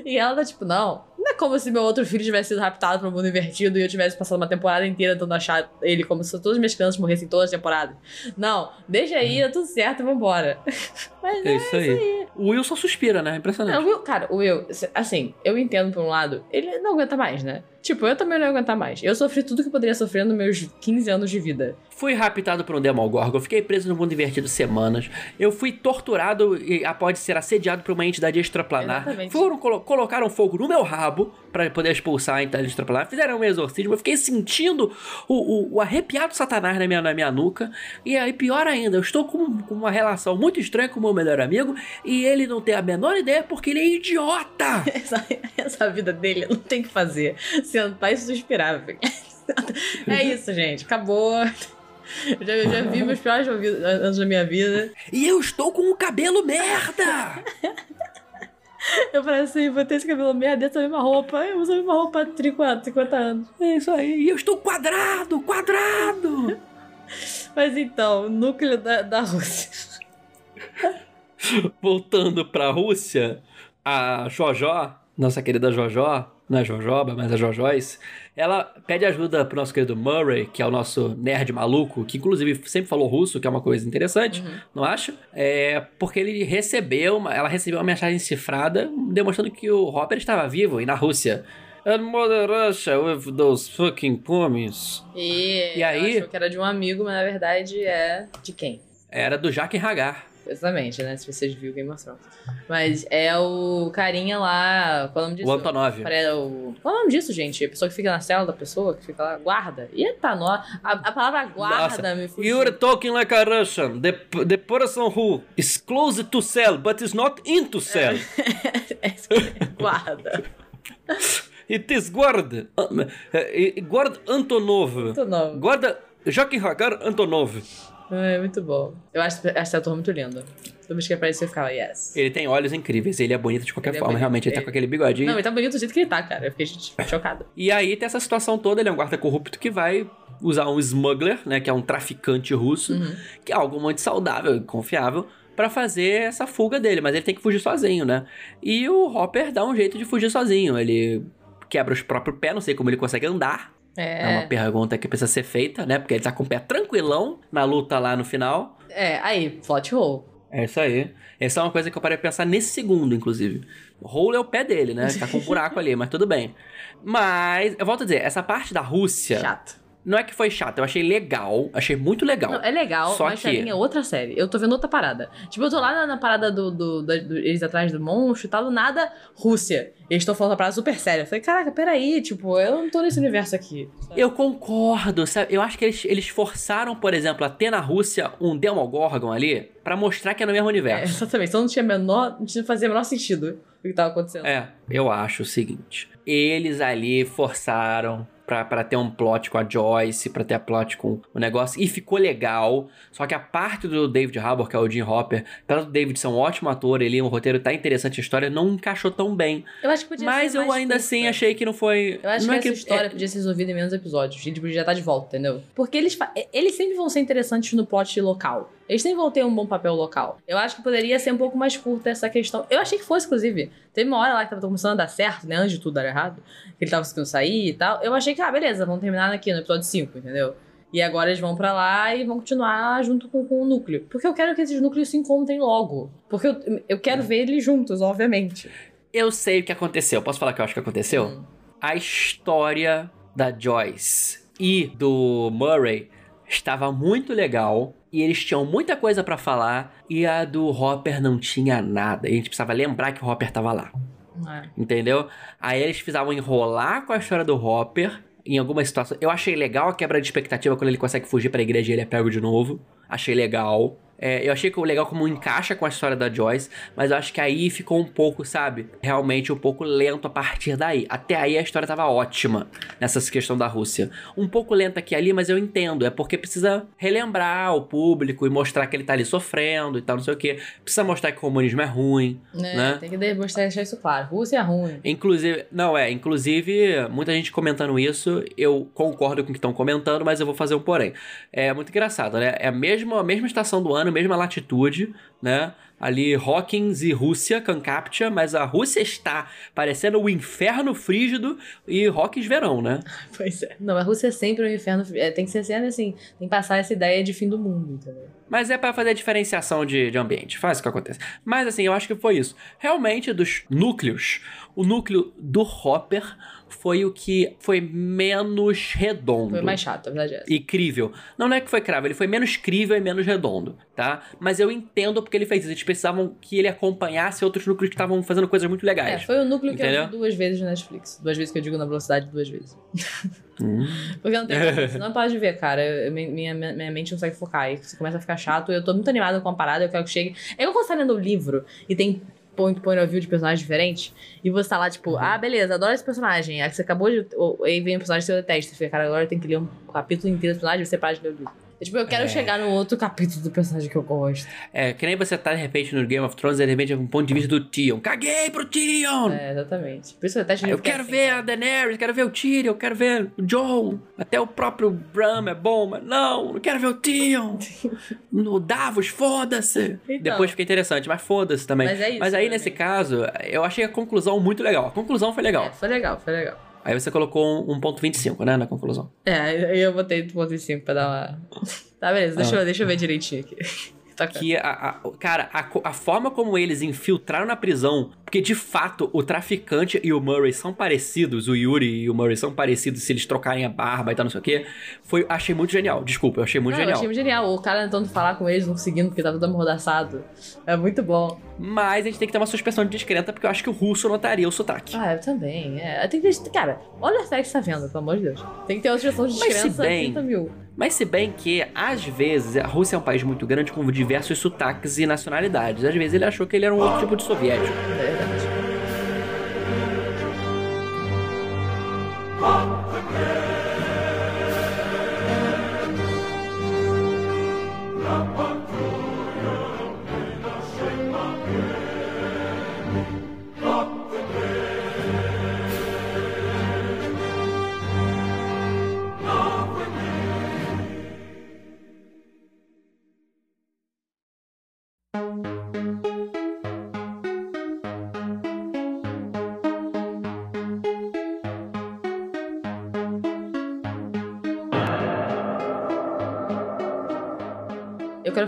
E ela tá tipo, não, não é como se meu outro filho tivesse sido raptado pro mundo invertido e eu tivesse passado uma temporada inteira tentando achar ele como se todas as minhas crianças morressem todas as temporadas. Não, deixa aí, tá tudo certo, vambora. *laughs* Mas é, é isso, aí. aí. O Will só suspira, né? Impressionante. Não, o Will, cara, o Will, assim, eu entendo por um lado, ele não aguenta mais, né? Tipo, eu também não ia aguentar mais. Eu sofri tudo que eu poderia sofrer nos meus 15 anos de vida. Fui raptado por um Demogorgon, fiquei preso no mundo invertido semanas. Eu fui torturado e após ser assediado por uma entidade extraplanar. Exatamente. Foram, colo colocaram fogo no meu rabo para poder expulsar a entidade extraplanar. Fizeram um exorcismo. Eu fiquei sentindo o, o, o, arrepiado satanás na minha, na minha nuca. E aí, pior ainda, eu estou com, com uma relação muito estranha com o meu melhor amigo e ele não tem a menor ideia porque ele é idiota. *laughs* essa, essa vida dele não tem que fazer sentar e suspirar. é isso, gente. Acabou. Eu já, eu já vi meus piores anos da minha vida. E eu estou com o cabelo merda! *laughs* Eu falei assim, vou ter esse cabelo merda, essa mesma roupa. Eu uso a mesma roupa há 50, 50 anos. É isso aí. E eu estou quadrado, quadrado! *laughs* Mas então, núcleo da, da Rússia. *laughs* Voltando pra Rússia, a Jojó, nossa querida Jojó, não é Jojoba, mas é Jojóis, ela pede ajuda pro nosso querido Murray, que é o nosso nerd maluco, que inclusive sempre falou russo, que é uma coisa interessante, uhum. não acha? É porque ele recebeu, uma, ela recebeu uma mensagem cifrada demonstrando que o Hopper estava vivo e na Rússia. And Mother Russia with those fucking pummies. E, e aí, achou que era de um amigo, mas na verdade é de quem? Era do Jaquen Hagar. Exatamente, né? Se vocês viram Game of Thrones. Mas é o carinha lá. Qual é o nome disso? O Antonov. É o... Qual é o nome disso, gente? A pessoa que fica na cela da pessoa, que fica lá, guarda. Eita, no... a, a palavra guarda Nossa. me fugiu. You're talking like a Russian. The, the person who is close to cell, but is not into cell. *laughs* É, é, guarda. *laughs* It is guarda. Guarda Antonov. Antonov. Guarda Joaquim Hagar Antonov. É, muito bom. Eu acho essa ator muito lindo. Toda vez que apareceu, eu ficava, yes. Ele tem olhos incríveis, ele é bonito de qualquer ele é forma, é realmente. Ele tá com aquele bigodinho. Não, ele tá bonito do jeito que ele tá, cara. Eu fiquei chocada. E aí tem essa situação toda, ele é um guarda corrupto que vai usar um smuggler, né, que é um traficante russo, uhum. que é algo muito saudável e confiável, para fazer essa fuga dele, mas ele tem que fugir sozinho, né? E o Hopper dá um jeito de fugir sozinho. Ele quebra os próprios pés, não sei como ele consegue andar. É. é uma pergunta que precisa ser feita, né? Porque ele tá com o pé tranquilão na luta lá no final. É, aí, plot hole. É isso aí. Essa é uma coisa que eu parei pensar nesse segundo, inclusive. O hole é o pé dele, né? Tá com um buraco ali, mas tudo bem. Mas, eu volto a dizer, essa parte da Rússia. Chato. Não é que foi chato, eu achei legal, achei muito legal. Não, é legal, só mas que... pra mim é outra série. Eu tô vendo outra parada. Tipo, eu tô lá na, na parada do, do, do, do, Eles atrás do monstro e tal, do nada, Rússia. Eles estão falando uma parada super séria. Eu falei, caraca, peraí, tipo, eu não tô nesse universo aqui. Sabe? Eu concordo, sabe? Eu acho que eles, eles forçaram, por exemplo, a ter na Rússia um Demogorgon ali para mostrar que é no mesmo universo. É, exatamente. Então não tinha menor. Não tinha fazer o menor sentido o que tava acontecendo. É, eu acho o seguinte. Eles ali forçaram para ter um plot com a Joyce, para ter a plot com o negócio. E ficou legal. Só que a parte do David Harbour, que é o Jim Hopper, apesar do David ser um ótimo ator, ele, o roteiro tá interessante, a história não encaixou tão bem. Eu acho que podia Mas eu ainda curta. assim achei que não foi. Eu acho não que, é essa história é... podia ser resolvida em menos episódios. A gente podia estar de volta, entendeu? Porque eles, eles sempre vão ser interessantes no plot local. Eles sempre vão ter um bom papel local. Eu acho que poderia ser um pouco mais curta essa questão. Eu achei que fosse, inclusive. Teve uma hora lá que tava começando a dar certo, né? Antes de tudo dar errado. Que ele tava conseguindo sair e tal. Eu achei que, ah, beleza, vamos terminar aqui no episódio 5, entendeu? E agora eles vão para lá e vão continuar junto com, com, o núcleo. Porque eu quero que esses núcleos se encontrem logo. Porque eu, eu quero ver eles juntos, obviamente. Eu sei o que aconteceu. Posso falar o que eu acho que aconteceu? Hum. A história da Joyce e do Murray estava muito legal e eles tinham muita coisa para falar e a do Hopper não tinha nada. E a gente precisava lembrar que o Hopper tava lá. É. Entendeu? Aí eles precisavam enrolar com a história do Hopper em alguma situação. Eu achei legal a quebra de expectativa quando ele consegue fugir para a igreja e ele é pego de novo. Achei legal. É, eu achei que o legal como encaixa com a história da Joyce, mas eu acho que aí ficou um pouco, sabe? Realmente um pouco lento a partir daí. Até aí a história tava ótima nessa questão da Rússia. Um pouco lenta aqui ali, mas eu entendo. É porque precisa relembrar o público e mostrar que ele tá ali sofrendo e tal, não sei o que. Precisa mostrar que o comunismo é ruim, é, né? Tem que mostrar deixar isso claro. Rússia é ruim. Inclusive, não é, inclusive, muita gente comentando isso, eu concordo com o que estão comentando, mas eu vou fazer um porém. É muito engraçado, né? É a mesma, a mesma estação do ano mesma latitude, né? Ali Hawkins e Rússia, Kankaptia, mas a Rússia está parecendo o inferno frígido e Hawkins verão, né? Pois é. Não, a Rússia é sempre o inferno é, Tem que ser sempre assim, tem que passar essa ideia de fim do mundo, entendeu? Mas é para fazer a diferenciação de, de ambiente, faz o que acontece. Mas assim, eu acho que foi isso. Realmente, dos núcleos, o núcleo do Hopper foi o que foi menos redondo. Foi mais chato, a verdade é E crível. Não, não é que foi cravo, ele foi menos crível e menos redondo, tá? Mas eu entendo porque ele fez isso. Eles precisavam que ele acompanhasse outros núcleos que estavam fazendo coisas muito legais. É, foi o núcleo entendeu? que eu vi duas vezes no Netflix. Duas vezes que eu digo na velocidade, duas vezes. Hum. *laughs* porque não tem *laughs* não pode ver, cara. Eu, minha, minha mente não consegue focar. Aí você começa a ficar chato. Eu tô muito animada com a parada, eu quero que chegue. É igual quando você tá lendo o livro e tem point, point of view de personagens diferentes. E você tá lá, tipo, uhum. ah, beleza, adoro esse personagem. Aí você acabou de. Aí vem um personagem que você detesta. Você fica, cara, agora tem que ler um capítulo inteiro do personagem e você para de ler o livro. É, tipo, eu quero é. chegar no outro capítulo do personagem que eu gosto. É, que nem você tá, de repente, no Game of Thrones, e de repente, é um ponto de vista do Tyrion. Caguei pro Tyrion! É, exatamente. Por isso eu até Eu quero assim, ver a Daenerys, quero ver o Tyrion, quero ver o Jon. Até o próprio Bram é bom, mas não, não quero ver o Tyrion. *laughs* no Davos, foda-se. Então. Depois fica interessante, mas foda-se também. Mas, é isso, mas aí, nesse caso, eu achei a conclusão muito legal. A conclusão foi legal. É, foi legal, foi legal. Aí você colocou 1.25, né, na conclusão. É, eu botei 1.25 pra dar uma... *laughs* Tá, beleza, deixa, ah. eu, deixa eu ver direitinho aqui. *laughs* Tá que a, a, cara, a, a, forma como eles infiltraram na prisão, porque de fato o traficante e o Murray são parecidos, o Yuri e o Murray são parecidos se eles trocarem a barba e tal, não sei o que, foi, achei muito genial. Desculpa, eu achei muito não, genial. Eu achei muito genial. O cara tentando falar com eles, não conseguindo, porque tá tudo amordaçado. É muito bom. Mas a gente tem que ter uma suspensão de discreta, porque eu acho que o russo notaria o sotaque. Ah, eu também. É. Tem que ter, cara, olha fé que tá vendo, pelo amor de Deus. Tem que ter outra suspensão de discreta, bem, 30 mil. Mas se bem que, às vezes, a Rússia é um país muito grande com diversos sotaques e nacionalidades. Às vezes ele achou que ele era um outro tipo de soviético. É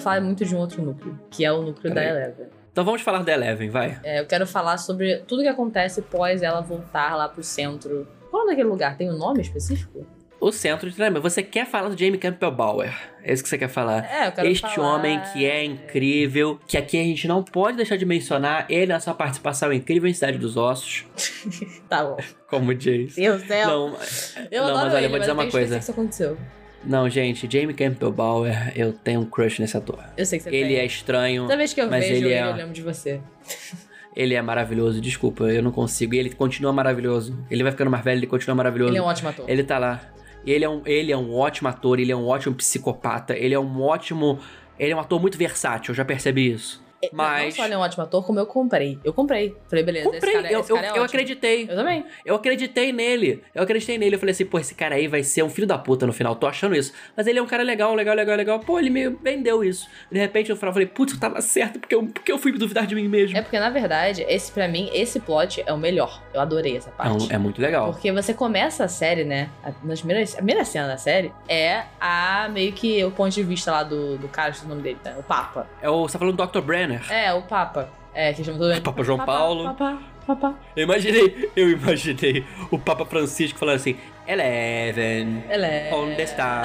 quero falar muito de um outro núcleo, que é o núcleo da Eleven. Então vamos falar da Eleven, vai. É, eu quero falar sobre tudo que acontece pós ela voltar lá pro centro. Qual é aquele lugar? Tem um nome específico? o centro de treinamento. Você quer falar do Jamie Campbell Bauer. É isso que você quer falar. É, eu quero este falar... homem que é incrível, que aqui a gente não pode deixar de mencionar ele na sua participação incrível em Cidade dos Ossos. *laughs* tá bom. Como diz. Deus do céu. Não, eu não mas olha, eu vou dizer uma coisa. Que isso aconteceu. Não, gente, Jamie Campbell Bauer, eu tenho um crush nesse ator. Eu sei que você ele tem. é estranho. Toda vez que eu mas vejo ele, é... eu lembro de você. *laughs* Ele é maravilhoso, desculpa, eu não consigo. E ele continua maravilhoso. Ele vai ficando mais velho, ele continua maravilhoso. Ele é um ótimo ator. Ele tá lá. Ele é, um, ele é um ótimo ator, ele é um ótimo psicopata, ele é um ótimo. Ele é um ator muito versátil, eu já percebi isso. Mas. Não só ele é um ótimo ator, como eu comprei. Eu comprei. Falei, beleza, comprei. esse cara, eu, esse cara eu, é eu acreditei. Eu também. Eu acreditei nele. Eu acreditei nele. Eu falei assim, pô, esse cara aí vai ser um filho da puta no final. Tô achando isso. Mas ele é um cara legal, legal, legal, legal. Pô, ele me vendeu isso. De repente eu falei, putz, eu tava certo porque eu, porque eu fui duvidar de mim mesmo. É porque, na verdade, esse para mim, esse plot é o melhor. Eu adorei essa parte. É, é muito legal. Porque você começa a série, né? A, nas primeiras, a primeira cena da série é a meio que o ponto de vista lá do, do cara, o nome dele, né? O Papa. É o, você tá falando do Dr. É, o Papa. É, que chama todo mundo. Papa João Papa, Paulo. Papa, Papa. Eu imaginei, eu imaginei o Papa Francisco falando assim, Eleven, Ele é. onde está?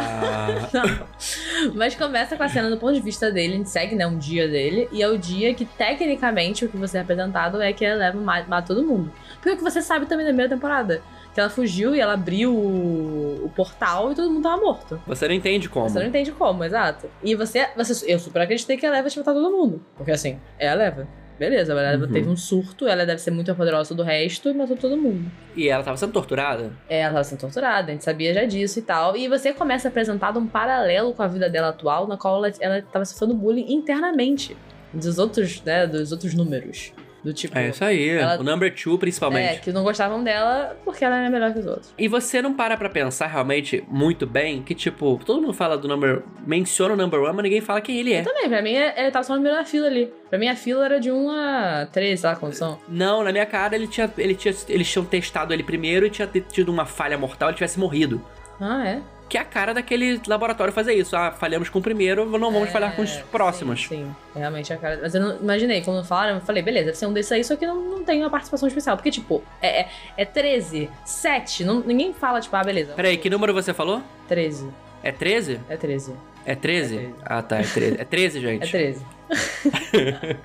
*laughs* Mas começa com a cena do ponto de vista dele, a gente segue, né, um dia dele, e é o dia que, tecnicamente, o que você é apresentado é que a Eleven mata, mata todo mundo. Porque o que você sabe também da primeira temporada, que ela fugiu e ela abriu o, o portal e todo mundo tava morto. Você não entende como. Você não entende como, exato. E você, você eu super acreditei que a Eleven tinha matado todo mundo. Porque assim, é a Eleven. Beleza, a Eleven Uhum. teve um surto, ela deve ser muito poderosa do resto e matou todo mundo. E ela tava sendo torturada? É, ela tava sendo torturada, a gente sabia já disso e tal. E você começa apresentado um paralelo com a vida dela atual, na qual ela, ela tava sofrendo bullying internamente. Dos outros, né, dos outros números. Do tipo... É isso aí, ela- o number two É, principalmente. que não gostavam dela porque ela era melhor que os outros. E você não para pra pensar realmente muito bem que, tipo, todo mundo fala do number. menciona o number one, mas ninguém fala quem ele é. Também, pra mim, ele tava só no meio da fila ali. Pra mim, a fila era de 1 a 13, sei lá são. Não, na minha cara ele tinha, ele tinha. Eles tinham testado ele primeiro e tinha tido uma falha mortal, ele tivesse morrido. Ah, é? Que é a cara daquele laboratório fazer isso. Ah, falhamos com o primeiro, não vamos É, falhar com os próximos. Sim, sim. realmente a cara. Mas eu não imaginei, quando falaram, eu falei, beleza, deve ser um desses aí, só que não, não tem uma participação especial. Porque, tipo, é, é, é 13, 7, não, ninguém fala, tipo, ah, beleza. Peraí, que número você falou? 13. É 13? É 13. É 13? É 13. Ah, tá, é 13. É 13, *laughs* gente. É 13. *laughs*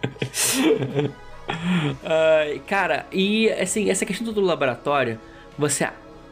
Ai, cara, e assim, essa questão do laboratório, você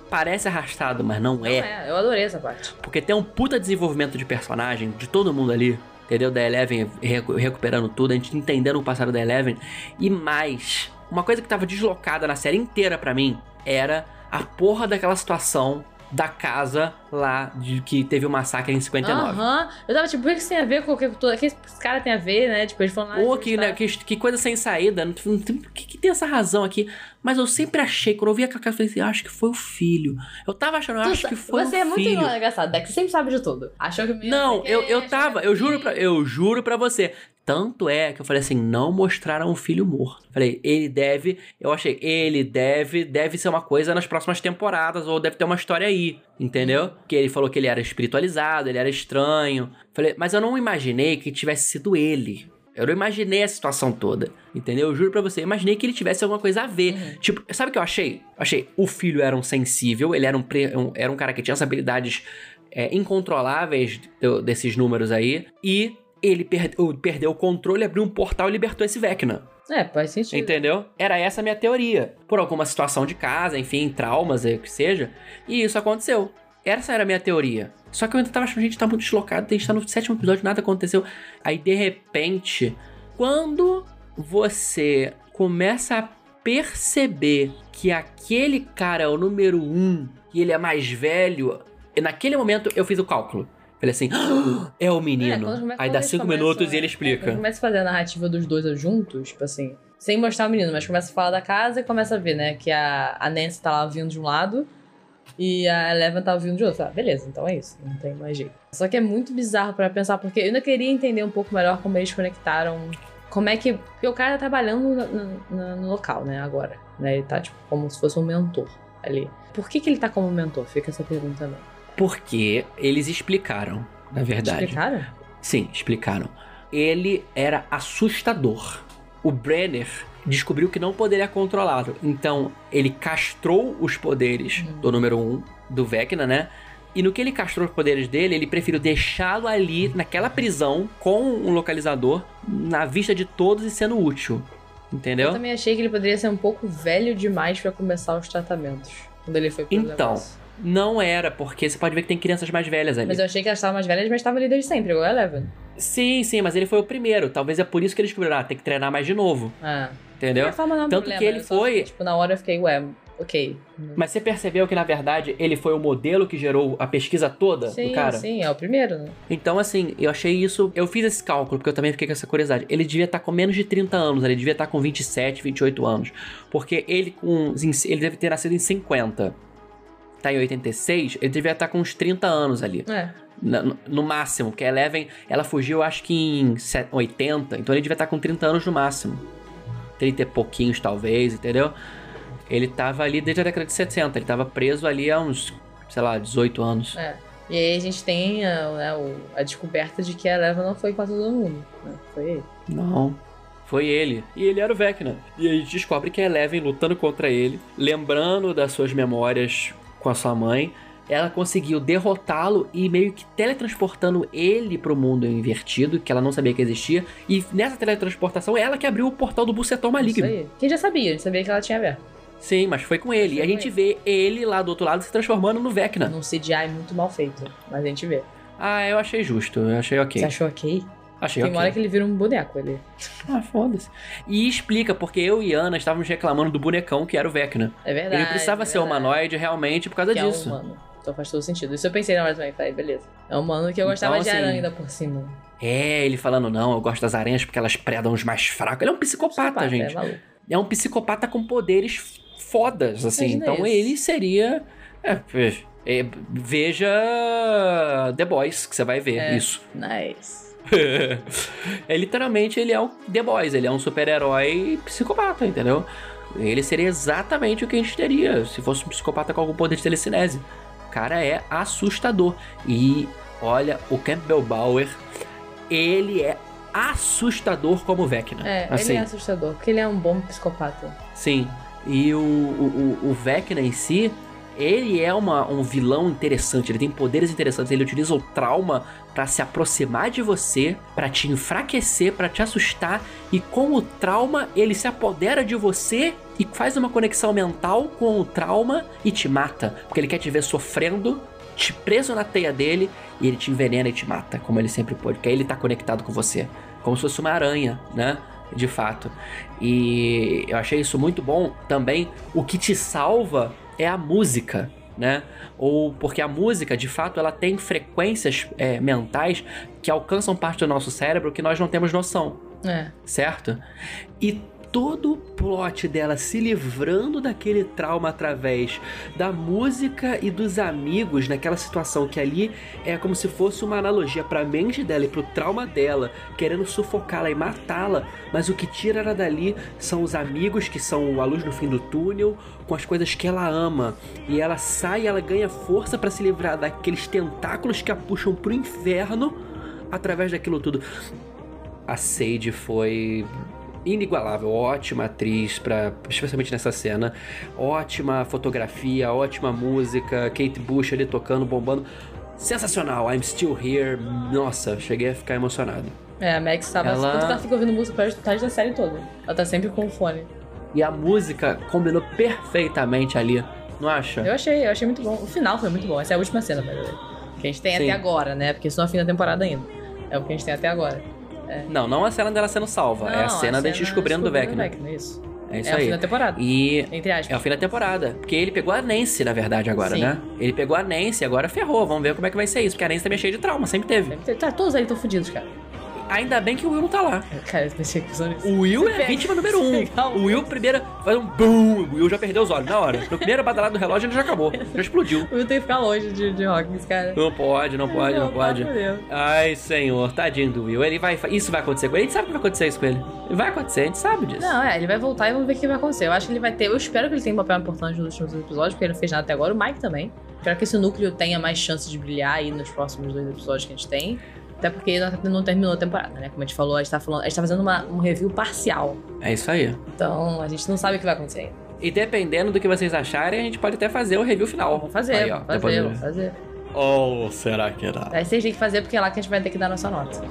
parece arrastado, mas não Não é. é, eu adorei essa parte. Porque tem um puta desenvolvimento de personagem de todo mundo ali. Entendeu? Da Eleven recu- recuperando tudo, a gente entendendo o passado da Eleven. E mais, uma coisa que tava deslocada na série inteira pra mim era a porra daquela situação da casa lá de que teve o massacre em 59. Aham. Eu tava tipo, o que isso tem a ver com o que, que esse cara tem a ver, né? Tipo, eles falam Pô, que, né, que, que coisa sem saída. Não, tem- não tem- que, que tem essa razão aqui? Mas eu sempre achei, quando eu vi aquela casa, eu falei assim, acho que foi o filho. Eu tava achando, eu acho que foi Você o é muito filho. engraçado, Dex. Você sempre sabe de tudo. Achou que o menino Não, eu, eu tava, eu juro pra, eu juro pra você. Tanto é que eu falei assim, não mostraram o filho morto. Falei, ele deve, eu achei, ele deve, deve ser uma coisa nas próximas temporadas, ou deve ter uma história aí, entendeu? Que ele falou que ele era espiritualizado, ele era estranho. Falei, mas eu não imaginei que tivesse sido ele. Eu não imaginei a situação toda, entendeu? Eu juro pra você, eu imaginei que ele tivesse alguma coisa a ver. Uhum. Tipo, sabe o que eu achei? Eu achei, o filho era um sensível, ele era um, pre- um- era um cara que tinha as habilidades é, incontroláveis desses números aí. E ele per- o- perdeu o controle, abriu um portal e libertou esse Vecna. É, faz sentido. Entendeu? Era essa a minha teoria. Por alguma situação de casa, enfim, traumas, é, o que seja. E isso aconteceu. Essa era a minha teoria. Só que eu ainda tava achando, gente, tá muito deslocado, a gente tá no sétimo episódio, nada aconteceu. Aí, de repente, quando você começa a perceber que aquele cara é o número um e ele é mais velho, e naquele momento eu fiz o cálculo. Falei assim, "Ah, é o É, menino. come- Aí dá cinco começam- minutos e ele é, explica. quando começa a fazer a narrativa dos dois juntos, tipo assim, sem mostrar o menino, mas começa a falar da casa e começa a ver, né, que a, a Nancy tá lá vindo de um lado e a Eleven tá vindo de outro. Ah, beleza, então é isso, não tem mais jeito. Só que é muito bizarro pra pensar, porque eu ainda queria entender um pouco melhor como eles conectaram. Como é que. Porque o cara tá trabalhando no, no- no local, né, agora. Né? Ele tá, tipo, como se fosse um mentor ali. Por que, que ele tá como mentor? Fica essa pergunta também. Porque eles explicaram, na verdade. Explicaram? Sim, explicaram. Ele era assustador. O Brenner descobriu que não poderia controlá-lo. Então, ele castrou os poderes uhum. do número 1, um, do Vecna, né? E no que ele castrou os poderes dele, ele preferiu deixá-lo ali, naquela prisão, com um localizador, na vista de todos e sendo útil. Entendeu? Eu também achei que ele poderia ser um pouco velho demais para começar os tratamentos. Quando ele foi pro Então, negócio. Não era, porque você pode ver que tem crianças mais velhas ali. Mas eu achei que elas estavam mais velhas, mas estavam ali desde sempre, igual a Eleven. Sim, sim, mas ele foi o primeiro. Talvez é por isso que ele descobriu, ah, tem que treinar mais de novo. Ah. Entendeu? Tanto problema, que ele foi. tipo, na hora eu fiquei, ué, ok. Mas você percebeu que, na verdade, ele foi o modelo que gerou a pesquisa toda sim, do cara? Sim, é o primeiro, né? Então, assim, eu achei isso. Eu fiz esse cálculo, porque eu também fiquei com essa curiosidade. Ele devia estar com menos de 30 anos, ele devia estar com 27, 28 anos. Porque ele com. Ele deve ter nascido em 50. Tá em 86, ele devia estar com uns 30 anos ali. É. No, no, máximo, porque a Eleven, ela fugiu acho que em 80, então ele devia estar com 30 anos no máximo. 30 e pouquinhos, talvez, entendeu? Ele tava ali desde a década de 70, ele tava preso ali há uns, sei lá, 18 anos. É. E aí a gente tem a, né, a descoberta de que a Eleva não foi com todo mundo. Né? Foi ele. Não. Foi ele. E ele era o Vecna. E a gente descobre que a Eleven lutando contra ele, lembrando das suas memórias com a sua mãe, ela conseguiu derrotá-lo e meio que teletransportando ele pro mundo invertido, que ela não sabia que existia. E nessa teletransportação, ela que abriu o portal do Bucetor Maligno. Isso aí. Quem já sabia, sabia que ela tinha aberto. Sim, mas foi com ele. Foi e a gente ele. vê ele lá do outro lado se transformando no Vecna. Num CGI muito mal feito, mas a gente vê. Ah, eu achei justo, eu achei ok. Você achou ok? Achei Tem uma hora que ele vira um boneco ali. Ah, foda-se. E explica, porque eu e Ana estávamos reclamando do bonecão que era o Vecna. É verdade. Ele precisava é ser humanoide realmente por causa que disso. É um humano. Então faz todo sentido. Isso eu pensei na hora também. Falei, beleza. É um humano que eu gostava então, de assim, aranha ainda por cima. É, ele falando, não, eu gosto das aranhas porque elas predam os mais fracos. Ele é um psicopata, psicopata gente. É, é, um psicopata com poderes fodas, assim. Imagina então isso. ele seria. É, é, veja The Boys, que você vai ver é, isso. Nice. *laughs* é literalmente ele é um The Boys, ele é um super-herói psicopata, entendeu? Ele seria exatamente o que a gente teria se fosse um psicopata com algum poder de telecinese. O cara é assustador. E olha, o Campbell Bauer, ele é assustador como Vecna. É, assim. ele é assustador, porque ele é um bom psicopata. Sim. E o, o, o Vecna em si, ele é uma, um vilão interessante, ele tem poderes interessantes, ele utiliza o trauma para se aproximar de você, para te enfraquecer, para te assustar, e com o trauma ele se apodera de você e faz uma conexão mental com o trauma e te mata, porque ele quer te ver sofrendo, te preso na teia dele e ele te envenena e te mata, como ele sempre pôde, porque aí ele tá conectado com você, como se fosse uma aranha, né? De fato. E eu achei isso muito bom também. O que te salva é a música, né? Ou porque a música, de fato, ela tem frequências é, mentais que alcançam parte do nosso cérebro que nós não temos noção. É. Certo? E todo o plot dela se livrando daquele trauma através da música e dos amigos naquela situação que ali é como se fosse uma analogia para a mente dela e para o trauma dela, querendo sufocá-la e matá-la, mas o que tira ela dali são os amigos que são a luz no fim do túnel, com as coisas que ela ama, e ela sai, ela ganha força para se livrar daqueles tentáculos que a puxam pro inferno através daquilo tudo. A Sage foi inigualável, ótima atriz para especialmente nessa cena, ótima fotografia, ótima música, Kate Bush ali tocando, bombando, sensacional. I'm Still Here, nossa, cheguei a ficar emocionado. É, a Max tava, ela... ela fica ouvindo música pra metade da série toda. Ela tá sempre com o fone. E a música combinou perfeitamente ali, não acha? Eu achei, eu achei muito bom. O final foi muito bom. Essa é a última cena, que a gente tem Sim. até agora, né? Porque isso não é o fim da temporada ainda. É o que a gente tem até agora. É. Não, não a cena dela sendo salva. Não, é a cena, a da gente descobrindo do Vecna. Vecna isso. É isso é aí. É o fim da temporada. E Entre aspas. É o fim da temporada. Porque ele pegou a Nancy, na verdade, agora, Sim. né? Ele pegou a Nancy e agora ferrou. Vamos ver como é que vai ser isso. Porque a Nancy também é cheia de trauma, sempre teve. Sempre teve. Tá, todos aí estão fodidos, cara. Ainda bem que o Will não tá lá. Cara, eu pensei que O Will é vítima número um. O Will primeiro faz um boom. O Will já perdeu os olhos na hora. No primeiro badalado do relógio ele já acabou. Já explodiu. O Will tem que ficar longe de, de Hawkins, cara. Não pode, não pode, não, não pode. Ai, senhor, tadinho do Will. Ele vai. Isso vai acontecer com ele. A gente sabe que vai acontecer isso com ele. Vai acontecer, a gente sabe disso. Não, é, ele vai voltar e vamos ver o que vai acontecer. Eu acho que ele vai ter. Eu espero que ele tenha um papel importante nos últimos episódios, porque ele não fez nada até agora. O Mike também. Espero que esse núcleo tenha mais chance de brilhar aí nos próximos dois episódios que a gente tem. Até porque não terminou a temporada, né? Como a gente falou, a gente tá, falando, a gente tá fazendo uma, um review parcial. É isso aí. Então, a gente não sabe o que vai acontecer ainda. E dependendo do que vocês acharem, a gente pode até fazer o review final. Vamos fazer, aí, ó, fazer, vamos fazer. Ou será que era? Aí vocês têm que fazer porque é lá que a gente vai ter que dar nossa nota.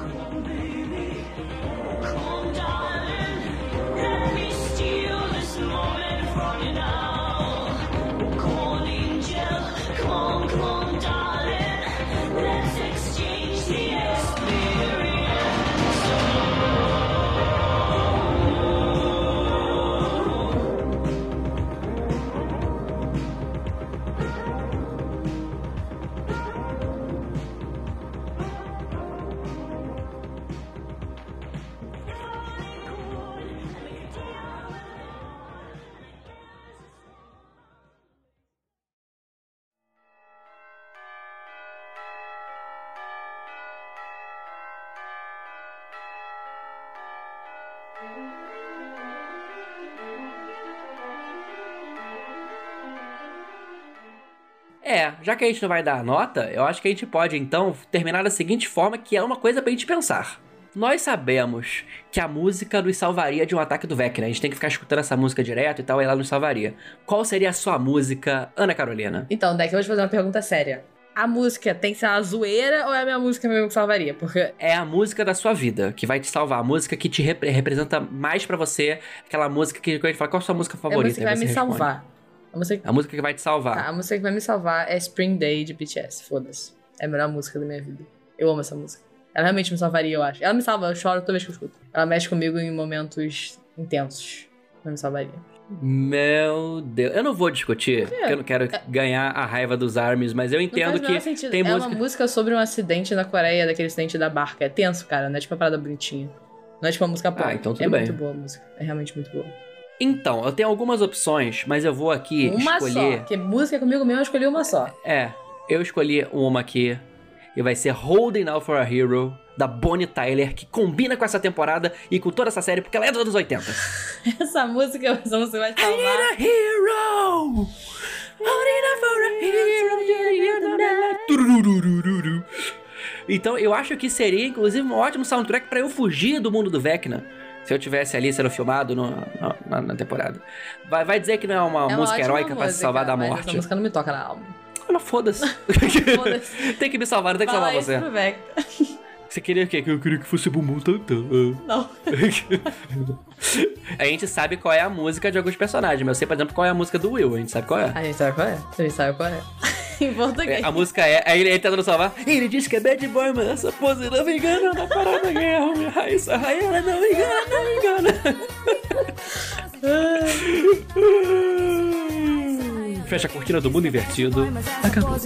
Já que a gente não vai dar nota, eu acho que a gente pode então terminar da seguinte forma, que é uma coisa pra gente pensar. Nós sabemos que a música nos salvaria de um ataque do Vecna. A gente tem que ficar escutando essa música direto e tal, e ela nos salvaria. Qual seria a sua música, Ana Carolina? Então, Deck, eu vou te fazer uma pergunta séria. A música tem que ser uma zoeira ou é a minha música mesmo que salvaria? Porque. É a música da sua vida que vai te salvar. A música que te rep representa mais para você. Aquela música que a gente fala, qual a sua música favorita? É a música que vai me responde. salvar. A música... a música que vai te salvar. Tá, a música que vai me salvar é Spring Day de BTS. Foda-se. É a melhor música da minha vida. Eu amo essa música. Ela realmente me salvaria, eu acho. Ela me salva, eu choro toda vez que eu escuto. Ela mexe comigo em momentos intensos. Ela me salvaria. Meu Deus. Eu não vou discutir, porque eu não quero é... ganhar a raiva dos ARMYs, mas eu entendo que sentido. tem é música... É uma música sobre um acidente na Coreia, daquele acidente da barca. É tenso, cara, não é tipo uma parada bonitinha. Não é tipo uma música pop. Ah, então tudo é bem. muito boa a música. É realmente muito boa. Então, eu tenho algumas opções, mas eu vou aqui uma escolher. Uma só, porque música comigo mesmo eu escolhi uma só. É, eu escolhi uma aqui e vai ser Holding Out for a Hero da Bonnie Tyler, que combina com essa temporada e com toda essa série, porque ela é dos anos 80. *laughs* essa música, música vai salvar. I need a hero! Holding out for a hero! Então, eu acho que seria, inclusive, um ótimo soundtrack para eu fugir do mundo do Vecna se eu tivesse ali sendo filmado no, no, na, na, temporada. Vai, vai dizer que não é uma, é uma música heróica música, pra se salvar da morte. Essa música não me toca na alma. Não, foda-se. *laughs* foda *laughs* tem que me salvar, não tem que Fala salvar você. *laughs* Você queria o quê? Que eu queria que fosse bumbum tantã. Não. a gente sabe qual é a música de alguns personagens, mas eu sei, por exemplo, qual é a música do Will. A gente sabe qual é. A gente sabe qual é. A gente sabe qual é. *laughs* em português. A música é. Aí ele, ele tentando salvar. Ele diz que é bad boy, mas essa pose não me engana. Na parada guerra, minha raiz. A rainha não me engana, não me engana. Fecha a cortina do mundo invertido. Acabou.